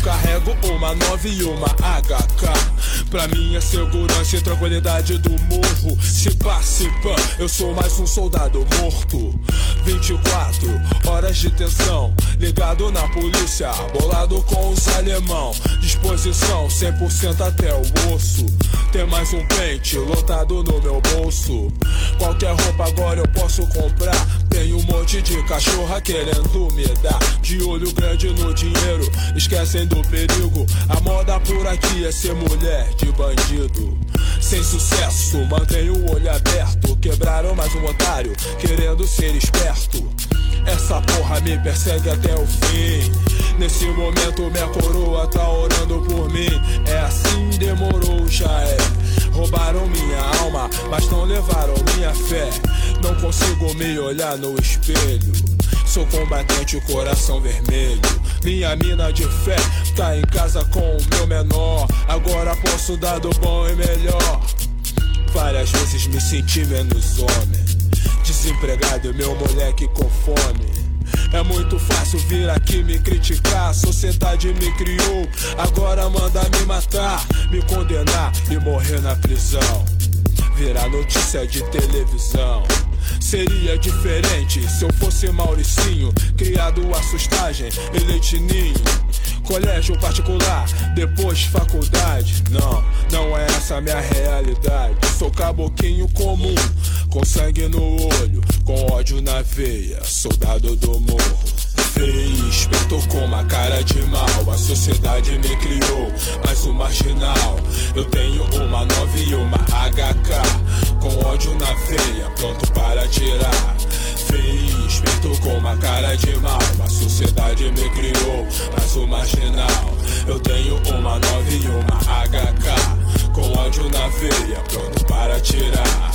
Carrego uma 9 e uma HK. Pra minha segurança e tranquilidade do morro. Se participa, eu sou mais um soldado morto. 24 horas de tensão, ligado na polícia, bolado com os alemão. Disposição 100% até o osso. Tem mais um pente lotado no meu bolso. Qualquer roupa agora eu posso comprar. Tem um monte de cachorra querendo me dar. De olho grande no dinheiro, esquecem do perigo. A moda por aqui é ser mulher de bandido. Sem sucesso, mantenho o olho aberto. Quebraram mais um otário, querendo ser esperto. Essa porra me persegue até o fim. Nesse momento, minha coroa tá orando por mim. É assim, demorou, já é. Roubaram minha alma, mas não levaram minha fé. Não consigo me olhar no espelho. Sou combatente, coração vermelho. Minha mina de fé tá em casa com o meu menor. Agora posso dar do bom e melhor. Várias vezes me senti menos homem. Desempregado meu moleque com fome. É muito fácil vir aqui me criticar. A sociedade me criou, agora manda me matar, me condenar e morrer na prisão. Virar notícia de televisão. Seria diferente se eu fosse Mauricinho, criado a sustagem e leitinho. Colégio particular, depois faculdade. Não, não é essa minha realidade. Sou caboquinho comum, com sangue no olho, com ódio na veia, soldado do morro. Feio, esperto com uma cara de mal. A sociedade me criou, mas o marginal. Eu tenho uma 9 e uma HK. Com ódio na veia, pronto para tirar. Feio, esperto com uma cara de mal. A sociedade me criou, mas o marginal. Eu tenho uma 9 e uma HK. Com ódio na veia, pronto para tirar.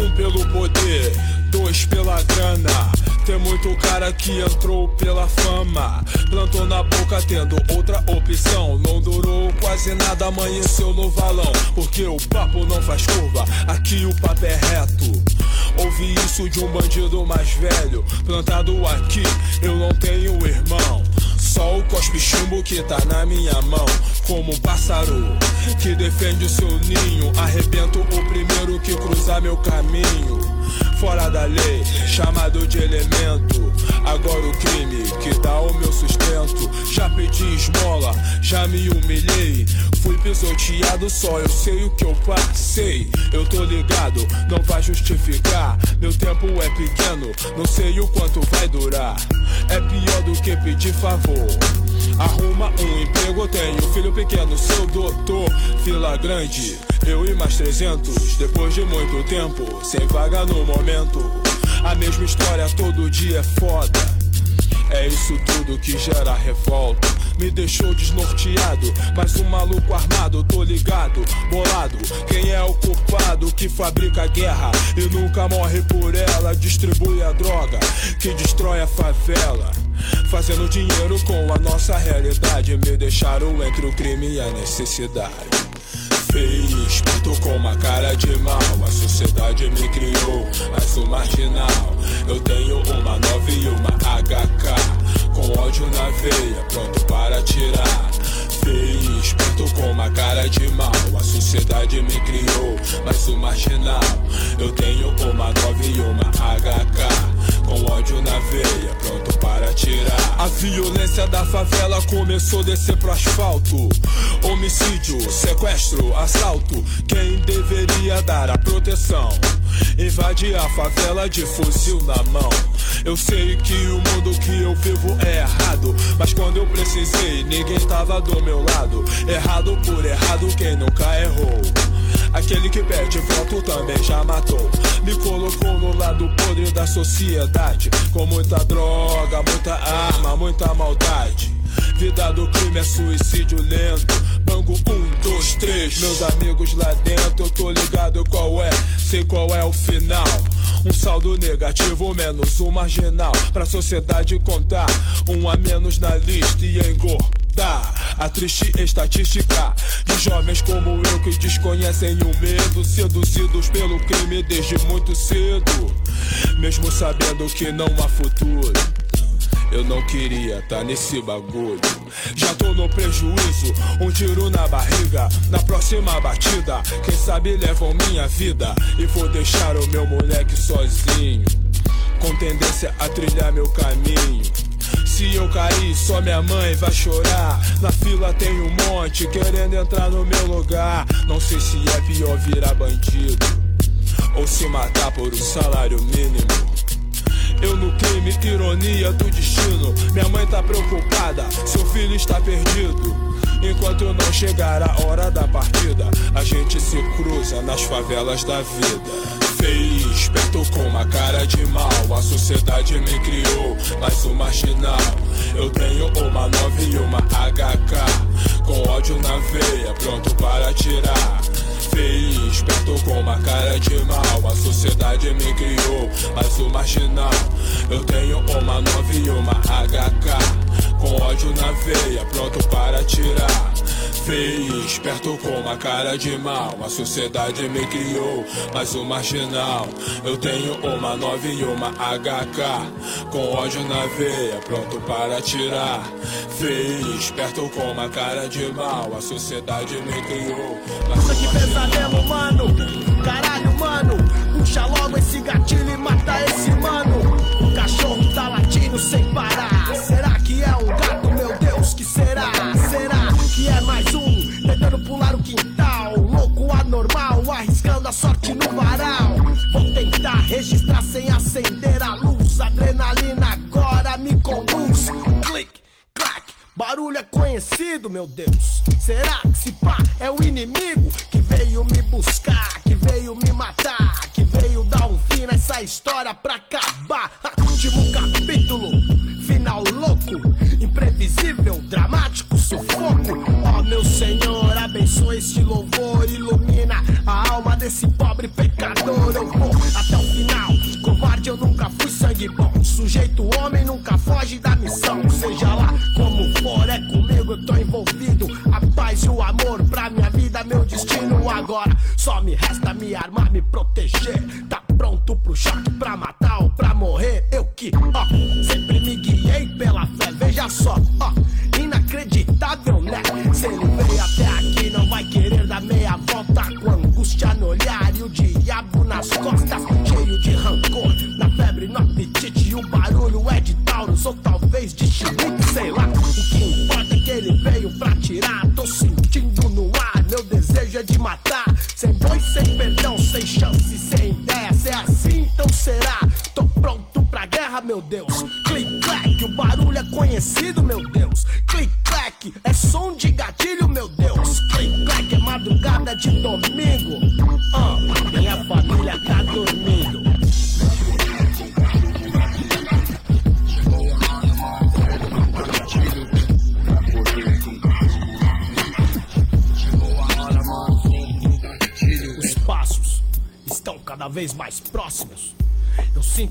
Um pelo poder, dois pela grana. Tem muito cara que entrou pela fama. Plantou na boca tendo outra opção. Não durou quase nada, amanheceu no valão. Porque o papo não faz curva, aqui o papo é reto. Ouvi isso de um bandido mais velho. Plantado aqui, eu não tenho irmão. Só o cospe chumbo que tá na minha mão. Como um pássaro que defende o seu ninho. Arrebento o primeiro que cruzar meu caminho. Fora da lei, chamado de elemento. Agora o crime que dá o meu sustento. Já pedi esmola, já me humilhei. Fui pisoteado só, eu sei o que eu passei. Eu tô ligado, não vai justificar. Meu tempo é pequeno, não sei o quanto vai durar. É pior do que pedir favor. Arruma um emprego, tenho filho pequeno, sou doutor. Fila grande, eu e mais 300. Depois de muito tempo, sem vaga no momento. A mesma história todo dia é foda. É isso tudo que gera revolta. Me deixou desnorteado, mas um maluco armado, tô ligado, bolado. Quem é o culpado que fabrica guerra e nunca morre por ela? Distribui a droga que destrói a favela. Fazendo dinheiro com a nossa realidade. Me deixaram entre o crime e a necessidade. Feio, esperto com uma cara de mal. A sociedade me criou, mas sou marginal. Eu tenho uma 9 e uma HK. Com ódio na veia, pronto para tirar. Feio, esperto com uma cara de mal. A sociedade me criou, mas sou marginal. Eu tenho uma 9 e uma HK. Com ódio na veia, pronto para tirar. A violência da favela começou a descer pro asfalto. Homicídio, sequestro, assalto. Quem deveria dar a proteção? Invade a favela de fuzil na mão. Eu sei que o mundo que eu vivo é errado. Mas quando eu precisei, ninguém tava do meu lado. Errado por errado, quem nunca errou. Aquele que pede voto também já matou. Me colocou no lado podre da sociedade. Com muita droga, muita arma, muita maldade. Vida do crime é suicídio lento. Bango um, dois, três. Meus amigos lá dentro, eu tô ligado qual é, sei qual é o final. Um saldo negativo, menos um marginal. Pra sociedade contar, um a menos na lista e engordar. A triste estatística de jovens como eu que desconhecem o medo, seduzidos pelo crime desde muito cedo, mesmo sabendo que não há futuro. Eu não queria tá nesse bagulho. Já tô no prejuízo, um tiro na barriga. Na próxima batida, quem sabe levam minha vida. E vou deixar o meu moleque sozinho. Com tendência a trilhar meu caminho. Se eu cair, só minha mãe vai chorar. Na fila tem um monte querendo entrar no meu lugar. Não sei se é pior virar bandido ou se matar por um salário mínimo. Eu no crime, ironia do destino. Minha mãe tá preocupada, seu filho está perdido. Enquanto não chegar a hora da partida, a gente se cruza nas favelas da vida. Feio, esperto com uma cara de mal. A sociedade me criou, mais um marginal. Eu tenho uma 9 e uma HK. Com ódio na veia, pronto para tirar. Feio, esperto com uma cara de mal. A sociedade me criou, mais um marginal. Eu tenho uma 9 e uma HK. Com ódio na veia, pronto para tirar. Feio, esperto com uma cara de mal. A sociedade me criou, mais um marginal. Eu tenho uma 9 e uma HK. Com ódio na veia, pronto para tirar. Feio, esperto com uma cara de mal. A sociedade me criou. Puta que pesadelo, mano. Caralho, mano. Puxa logo esse gatilho e mata esse mano. O cachorro tá latindo sem parar. É um gato, meu Deus? Que será? Será que é mais um tentando pular o quintal? Louco anormal, arriscando a sorte no varal. Vou tentar registrar sem acender a luz. Adrenalina agora me conduz. Clique, clac, barulho é conhecido, meu Deus. Será que se pá é o inimigo que veio me buscar, que veio me matar, que veio dar um fim nessa história pra acabar? Último capítulo, final louco, imprevisível, dramático, sufoco. Ó meu Senhor, abençoa este louvor, ilumina a alma desse pobre pecador. Eu vou até o final. Covarde, eu nunca fui sangue bom. Sujeito homem nunca foge da missão. Seja lá como for, é comigo eu tô envolvido. A paz e o amor pra minha vida, meu destino. Agora só me resta me armar, me proteger. Tá pronto pro choque pra matar ou pra morrer? Eu que, ó, sempre me guiei pela fé. Veja só, ó, inacreditável, né? Se ele veio até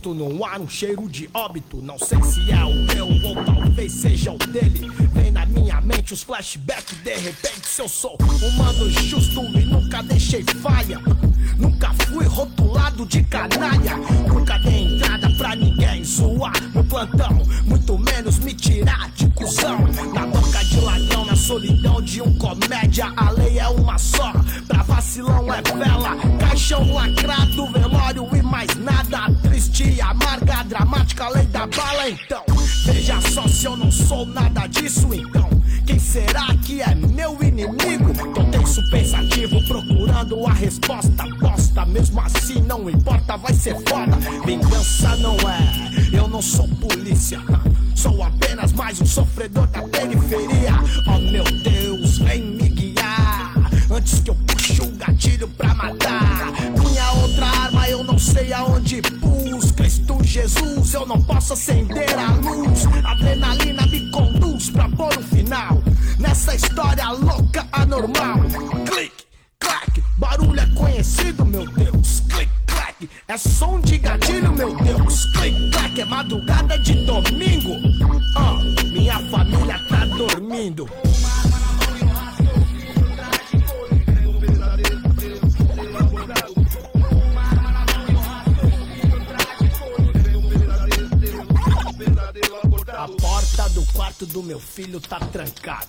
Sinto no ar um cheiro de óbito. Não sei se é o meu ou talvez seja o dele. Vem na minha mente os flashbacks. De repente, se eu sou humano justo e nunca deixei falha. Nunca fui rotulado de canalha. Nunca dei entrada pra ninguém zoar no plantão. Muito menos me tirar de cuzão. Na boca de ladrão, na solidão de um comédia. A lei é uma só. Pra vacilão é vela. Caixão lacrado, velório e mais nada. Triste amarga, dramática lei da bala. Então, veja só se eu não sou nada disso. Então, quem será que é meu inimigo? Tô tenso, pensativo, procurando a resposta. Bosta, mesmo assim não importa, vai ser foda. Vingança não é, eu não sou polícia. Sou apenas mais um sofredor da periferia. Oh meu Deus, vem me guiar. Antes que eu puxe o gatilho pra matar. Minha outra arma eu não sei aonde pus. Cristo Jesus, eu não posso acender a luz. Adrenalina me conduz pra pôr um final. Nessa história louca, anormal. Clique, clac, barulho é conhecido, meu Deus. Clique, é som de gatilho, meu Deus. Clique, clac, é madrugada de domingo. Ah, minha família tá dormindo. Meu filho tá trancada.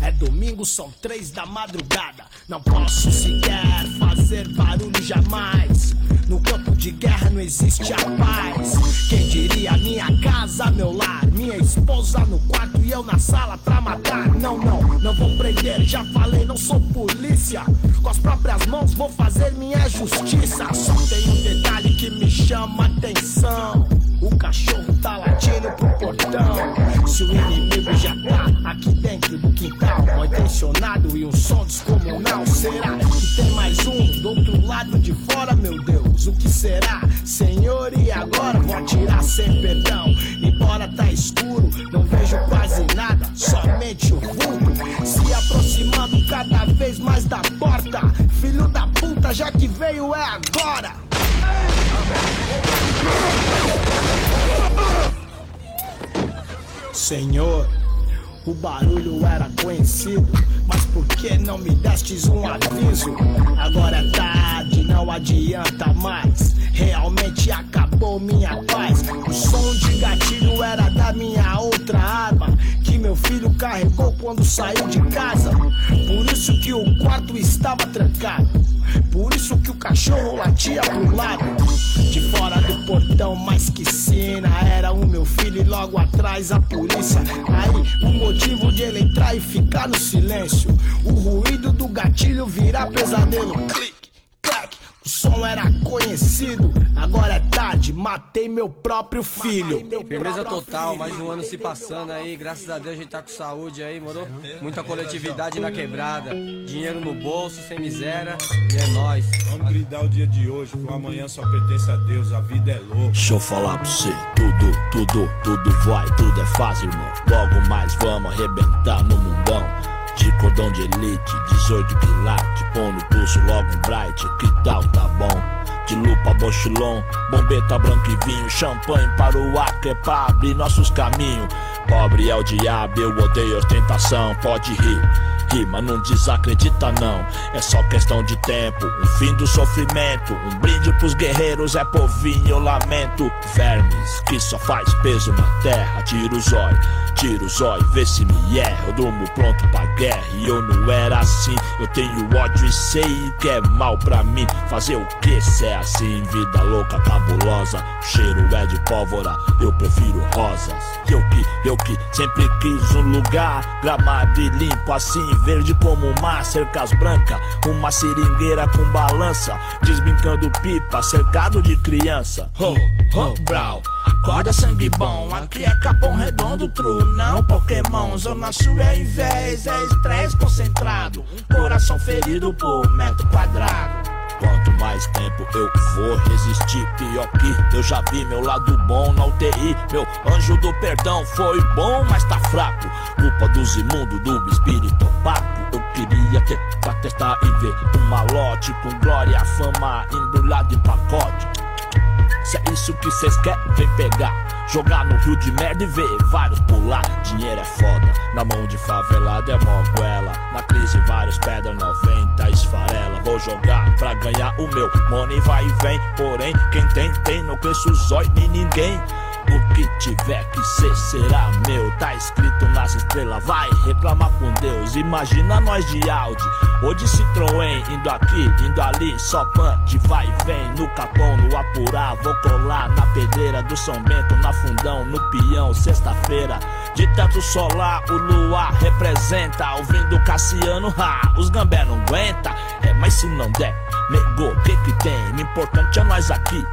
É domingo, são três da madrugada. Não posso sequer fazer barulho jamais. No campo de guerra não existe a paz. Quem diria minha casa, meu lar, minha esposa no quarto e eu na sala pra matar? Não, não, não vou prender. Já falei, não sou polícia. Com as próprias mãos vou fazer minha justiça. Só tem um detalhe que me chama atenção. Cachorro tá latindo pro portão. Se o inimigo já tá aqui dentro do quintal, mal intencionado e um som descomunal. Será que tem mais um do outro lado de fora, meu Deus? O que será, Senhor? E agora vou atirar sem perdão. Embora tá escuro, não vejo quase nada, somente o vulto se aproximando cada vez mais da porta. Filho da puta, já que veio é agora. Senhor, o barulho era conhecido, mas por que não me destes um aviso? Agora é tarde, não adianta mais. Realmente acabou minha paz. O som de gatilho era da minha outra arma, que meu filho carregou quando saiu de casa. Por isso que o quarto estava trancado. Por isso que o cachorro latia pro lado. De fora do portão, mais que cena. Era o meu filho e logo atrás a polícia. Aí, o motivo de ele entrar e ficar no silêncio. O ruído do gatilho virar pesadelo. Clique. O som era conhecido, agora é tarde, matei meu próprio filho. Firmeza total, mais um ano se passando aí, graças a Deus a gente tá com saúde aí, moro? Muita coletividade na quebrada, dinheiro no bolso, sem miséria, e é nóis. Vamos brindar o dia de hoje, que o amanhã só pertence a Deus, a vida é louca. Deixa eu falar pra você, tudo, tudo, tudo vai, tudo é fácil, irmão. Logo mais vamos arrebentar no mundão. De cordão de elite, 18 quilates, põe no pulso logo um bright, que tal, tá bom? De lupa, bochilon, bombeta branco e vinho, champanhe para o que é pra abrir nossos caminhos. Pobre é o diabo, eu odeio ostentação, pode rir. Rima não desacredita não, é só questão de tempo. Um fim do sofrimento, um brinde pros guerreiros é povinho, eu lamento. Vermes que só faz peso na terra, tira os olhos, tira os olhos, vê se me erra. Eu durmo pronto pra guerra e eu não era assim. Eu tenho ódio e sei que é mal pra mim. Fazer o que se é assim? Vida louca, cabulosa. O cheiro é de pólvora, eu prefiro rosas. Eu que, eu que sempre quis um lugar gramado e limpo assim, verde como o mar, cercas brancas, uma seringueira com balança, desbrincando pipa, cercado de criança. Ho, ho, brau. Acorda sangue bom, aqui é Capão Redondo, true, não Pokémon. Zona Sul é invés, é estresse concentrado. Um coração ferido por metro quadrado. Quanto mais tempo eu vou resistir, pior que eu já vi meu lado bom na UTI. Meu anjo do perdão foi bom, mas tá fraco. Culpa dos imundos do espírito opaco. Eu queria ter pra testar e ver um malote com glória, fama embrulhado em pacote. Se é isso que cês querem, vem pegar. Jogar no rio de merda e ver vários pular. Dinheiro é foda, na mão de favelado é moguela. Na crise, vários pedra 90 esfarela. Vou jogar pra ganhar o meu money vai e vem. Porém, quem tem, tem, não os olhos nem ninguém. O que tiver que ser será meu. Tá escrito nas estrelas, vai reclamar com Deus. Imagina nós de Audi, ou de Citroën, indo aqui, indo ali, só punch, vai e vem. No capão, no apurá, vou colar na pedreira do São Bento, na fundão, no peão, sexta-feira. De teto solar, o luar representa. Ouvindo Cassiano, ha, os gambé não aguenta. É, mas se não der, negou, o que que tem? O importante é nós aqui.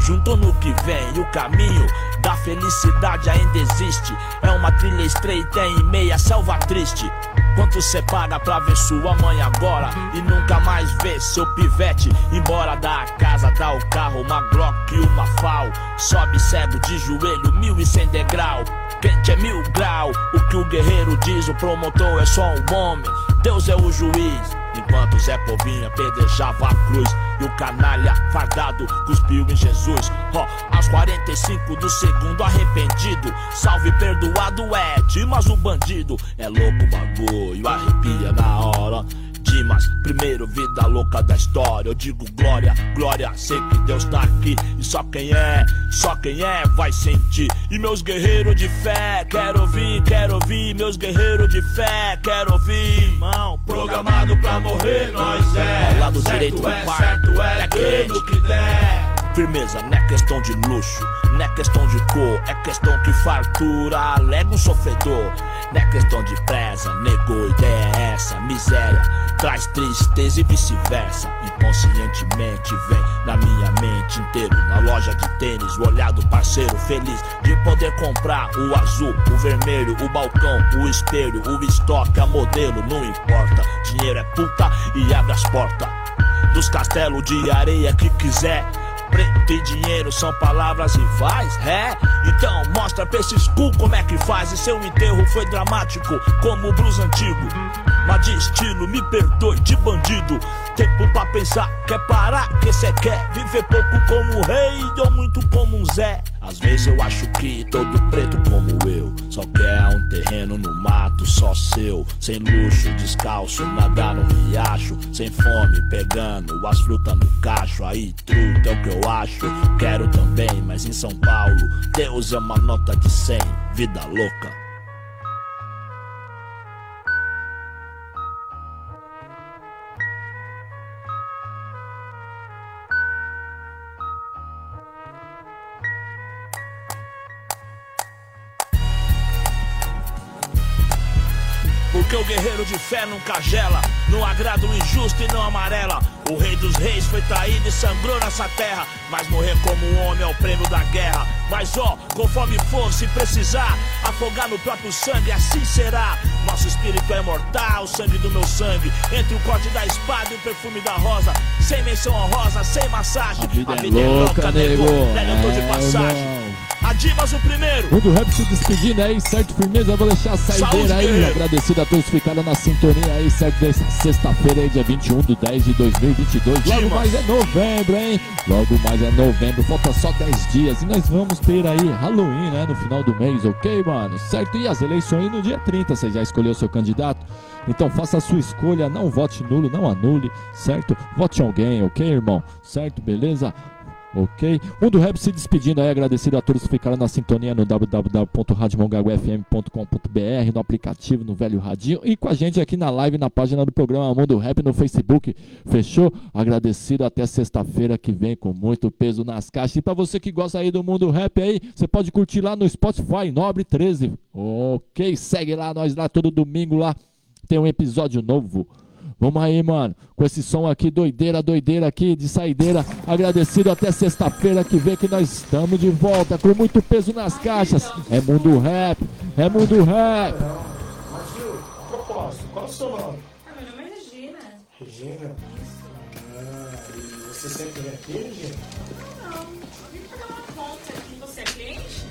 Junto no que vem, o caminho da felicidade ainda existe. É uma trilha estreita em meia selva triste. Quanto cê paga pra ver sua mãe agora e nunca mais ver seu pivete embora da casa? Tá o carro, uma Glock e uma FAL. Sobe cego de joelho, mil e cem degrau. Quente é mil grau. O que o guerreiro diz, o promotor é só um homem. Deus é o juiz. Enquanto Zé Povinho apedrejava a cruz E o canalha fardado cuspiu em Jesus. Ó, aos 45 do segundo arrependido. Salve perdoado é, mas o bandido. É louco o bagulho, arrepia na hora Primeiro vida louca da história. Eu digo glória, glória, sei que Deus tá aqui. E só quem é, só quem é vai sentir. E meus guerreiros de fé, quero ouvir, quero ouvir. Meus guerreiros de fé, quero ouvir. Irmão, programado pra morrer, nós é. Ao lado certo direito é, é par. certo é, crê no que der. Firmeza, não é questão de luxo, não é questão de cor, é questão que fartura, alega um sofredor. Não é questão de presa, negou, ideia é essa, miséria, traz tristeza e vice-versa. Inconscientemente vem na minha mente inteiro, na loja de tênis, o olhar do parceiro feliz de poder comprar o azul, o vermelho, o balcão, o espelho, o estoque, a modelo, não importa. Dinheiro é puta e abre as portas dos castelos de areia que quiser. Preto e dinheiro são palavras rivais, é? Então mostra pra esses cu como é que faz. E seu enterro foi dramático, como o blues antigo. Mas de estilo, me perdoe, de bandido. Tempo pra pensar, quer parar, que cê quer viver pouco como rei ou muito como um Zé. Às vezes eu acho que todo preto como eu só quer um terreno no mato só seu, sem luxo, descalço, nadar no riacho, sem fome, pegando as frutas no cacho. Aí, truta é o que eu acho. Quero também, mas em São Paulo, Deus é uma nota de 100, vida louca. Fé nunca gela, não agrada o injusto e não amarela. O rei dos reis foi traído e sangrou nessa terra. Mas morrer como um homem é o prêmio da guerra. Mas ó, conforme for, se precisar, afogar no próprio sangue, assim será. Nosso espírito é imortal, o sangue do meu sangue. Entre o corte da espada e o perfume da rosa. Sem menção honrosa, sem massagem. A vida é louca, nego. Velho, eu tô de É, passagem. Irmão. Adimas o primeiro. Mundo Rap se despedindo aí, certo? Firmeza, vou deixar a saideira aí. Agradecido a todos que ficaram na sintonia aí, certo? Dessa sexta-feira aí, dia 21 de 10 de 2022. Logo Dimas. mais é novembro, hein? Logo mais é novembro, falta só 10 dias. E nós vamos ter aí Halloween, né? No final do mês, ok, mano? Certo? E as eleições no dia 30, você já escolheu seu candidato? Então faça a sua escolha, não vote nulo, não anule, certo? Vote em alguém, ok, irmão? Certo? Beleza? Ok? Mundo Rap se despedindo aí, agradecido a todos que ficaram na sintonia no www.radiomongagofm.com.br, no aplicativo, no velho radinho e com a gente aqui na live, na página do programa Mundo Rap no Facebook. Fechou? Agradecido até sexta-feira que vem com muito peso nas caixas. E pra você que gosta aí do Mundo Rap aí, você pode curtir lá no Spotify, Nobre 13. Ok? Segue lá, nós lá todo domingo lá tem um episódio novo. Vamos aí, mano. Com esse som aqui, doideira, doideira aqui, de saideira. Agradecido até sexta-feira que vem que nós estamos de volta com muito peso nas caixas. É mundo rap, é mundo rap. Propósito, qual é o seu nome? Meu nome é Regina. Regina? Ah, e você sempre vem aqui, Regina? Não, vim pagar uma conta aqui. Você é cliente?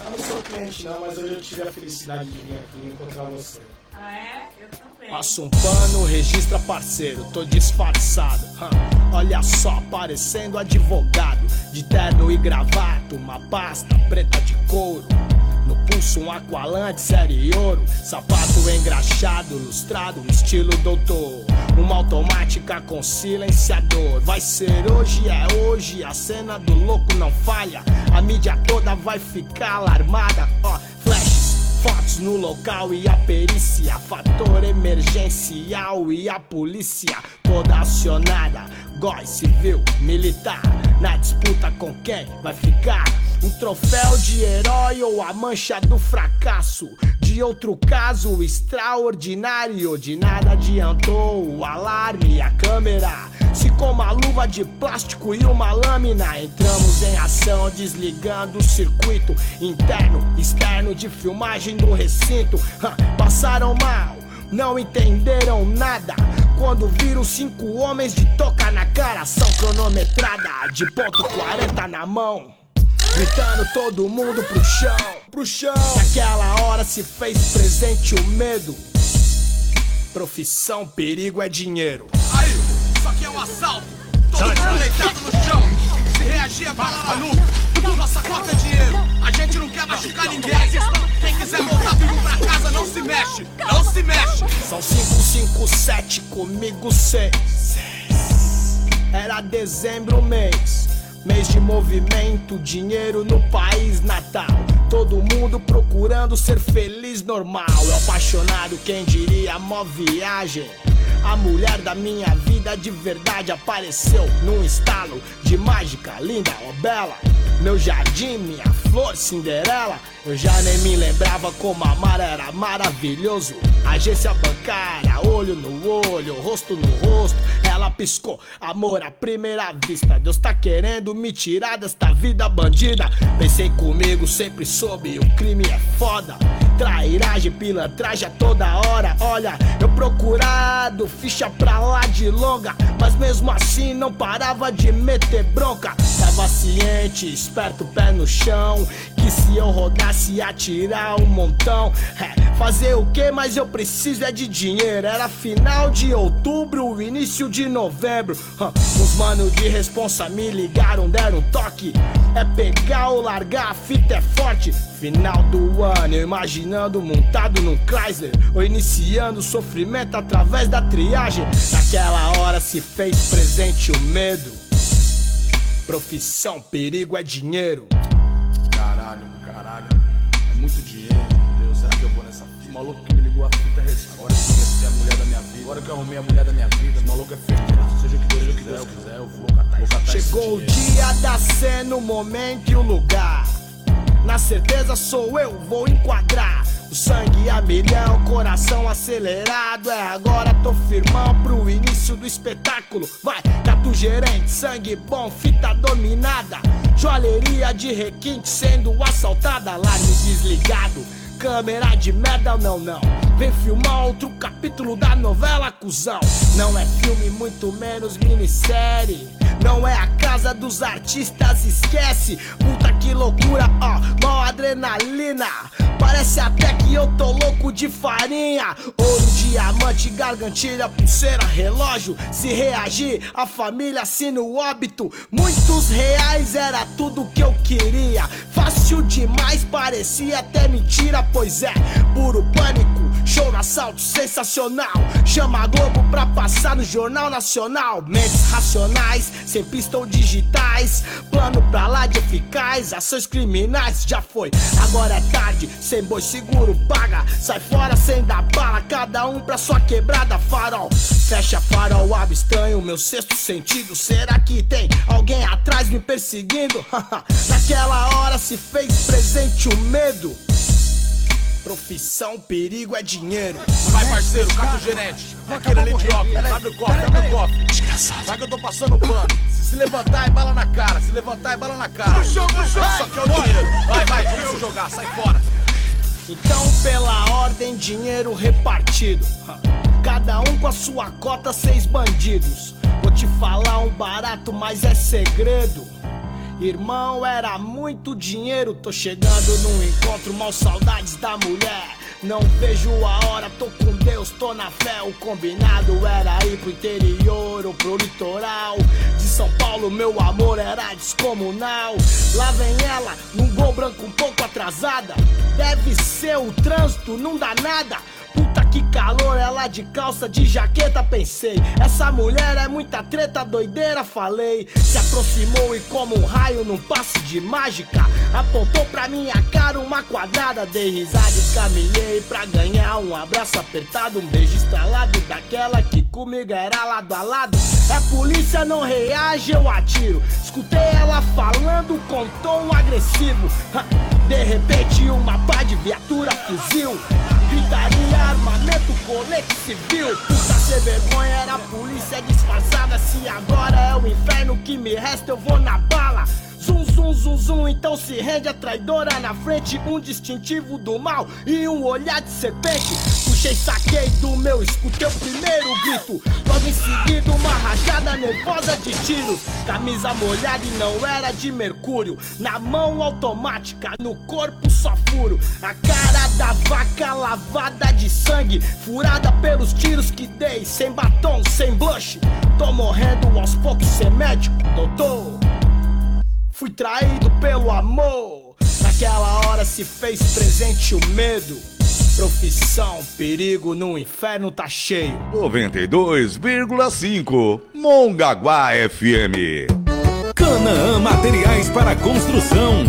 Ah, não sou cliente não, mas hoje eu tive a felicidade de vir aqui e encontrar você. Ah, é? Passa um pano, registra parceiro, tô disfarçado. Olha só, parecendo advogado, de terno e gravata, uma pasta preta de couro. No pulso um aqualante, série ouro, sapato engraxado, lustrado, estilo doutor. Uma automática com silenciador. Vai ser hoje, é hoje, a cena do louco não falha. A mídia toda vai ficar alarmada, ó, Fotos no local e a perícia, fator emergencial e a polícia toda acionada. Gói civil, militar, na disputa com quem vai ficar um troféu de herói ou a mancha do fracasso. De outro caso extraordinário, de nada adiantou o alarme e a câmera. Se com uma luva de plástico e uma lâmina entramos em ação, desligando o circuito interno, externo de filmagem do recinto. Passaram mal, não entenderam nada. Quando viram cinco homens de toca na cara, ação cronometrada, de ponto 40 na mão. Gritando todo mundo pro chão, pro chão. Naquela hora se fez presente o medo. Profissão, perigo é dinheiro. É assalto. Todo deitado no chão. Se reagir, é bala na nuca. Nossa cota é dinheiro, a gente não quer machucar ninguém. Quem quiser voltar vivo pra casa, não se mexe, não se mexe. São 557 comigo seis. Era dezembro mês. Mês de movimento, dinheiro no país natal. Todo mundo procurando ser feliz normal. Eu apaixonado, quem diria, mó viagem. A mulher da minha vida de verdade apareceu num estalo de mágica, linda ou bela. Meu jardim, minha flor, Cinderela. Eu já nem me lembrava como amar era maravilhoso. Agência bancária, olho no olho, rosto no rosto. Ela piscou, amor à primeira vista. Deus tá querendo me tirar desta vida bandida. Pensei comigo, sempre soube, o crime é foda. Trairagem, pilantragem a toda hora. Olha, eu procurado, ficha pra lá de longa. Mas mesmo assim não parava de meter bronca. Tava ciente, esperto, pé no chão. Que se eu rodasse ia atirar um montão. É, fazer o que? Mas eu preciso é de dinheiro. Era final de outubro, início de novembro. Hã, Os manos de responsa me ligaram, deram um toque. É pegar ou largar, a fita é forte. Final do ano, eu imaginando montado num Chrysler. Ou iniciando o sofrimento através da triagem. Naquela hora se fez presente o medo. Profissão, perigo é dinheiro. Caralho, caralho. É muito dinheiro. Deus, será que eu vou nessa fita? O maluco que me ligou a fita responde. Agora que eu a mulher da minha vida. Agora que eu arrumei a mulher da minha vida. O maluco é feio. Seja o que Deus, quiser, eu vou catar Vou catar esse Chegou o dia da cena, o momento e o lugar. Na certeza sou eu, vou enquadrar. O sangue a milhão, coração acelerado. É agora tô firmão pro início do espetáculo. Vai, tatu gerente, sangue bom, fita dominada. Joalheria de requinte sendo assaltada. Alarme desligado. Câmera de merda, não, não. Vem filmar outro capítulo da novela, cuzão. Não é filme, muito menos minissérie. Não é a casa dos artistas, esquece. Puta que loucura, ó, mó adrenalina. Parece até que eu tô louco de farinha. Ouro, diamante, gargantilha, pulseira, relógio. Se reagir, a família assina o óbito. Muitos reais era tudo que eu queria. Fácil demais, parecia até mentira, pois é. Puro pânico, show no assalto sensacional. Chama a Globo pra passar no Jornal Nacional. Mentes racionais, sem pistol digitais. Plano pra lá de eficaz, ações criminais já foi. Agora é tarde, sem boi seguro paga. Sai fora sem dar bala, cada um pra sua quebrada farol. Fecha farol, abstranho, meu sexto sentido. Será que tem alguém atrás me perseguindo? Naquela hora se fez presente o medo. Profissão, perigo é dinheiro. Vai, parceiro, cata o gerente. Ali de óculos. Abre o cofre, abre o cofre. Desgraçado. Vai que eu tô passando pano. Se levantar é bala na cara. Se levantar é bala na cara. No chão. Só que é o dinheiro. Vai, vai, vamos se jogar. Sai fora. Então, pela ordem, dinheiro repartido. Cada um com a sua cota, seis bandidos. Vou te falar um barato, mas é segredo. Irmão, era muito dinheiro. Tô chegando num encontro, mal saudades da mulher. Não vejo a hora, tô com Deus, tô na fé. O combinado era ir pro interior ou pro litoral. De São Paulo, meu amor era descomunal. Lá vem ela, num gol branco um pouco atrasada. Deve ser o trânsito, não dá nada. Puta que calor, ela de calça, de jaqueta, pensei. Essa mulher é muita treta, doideira, falei. Se aproximou e, como um raio num passe de mágica, apontou pra minha cara uma quadrada. Dei risada e caminhei pra ganhar um abraço apertado, um beijo estralado daquela que comigo era lado a lado. É polícia, não reage, eu atiro. Escutei ela falando com tom agressivo. De repente, uma pá de viatura fuzil. Gritaria, armamento, colete civil. Puta sem vergonha, era a polícia disfarçada. Se agora é o inferno que me resta, eu vou na bala. Zum, zum, zum, zum, então se rende a traidora na frente. Um distintivo do mal e um olhar de serpente. Puxei, saquei do meu, escutei o primeiro grito. Logo em seguida, uma rajada nervosa de tiros. Camisa molhada e não era de mercúrio. Na mão automática, no corpo só furo. A cara da vaca lavada de sangue. Furada pelos tiros que dei. Sem batom, sem blush. Tô morrendo aos poucos, sem médico, doutor. Fui traído pelo amor. Naquela hora se fez presente o medo. Profissão, perigo no inferno tá cheio. 92,5 Mongaguá FM. Canaã Materiais para Construção.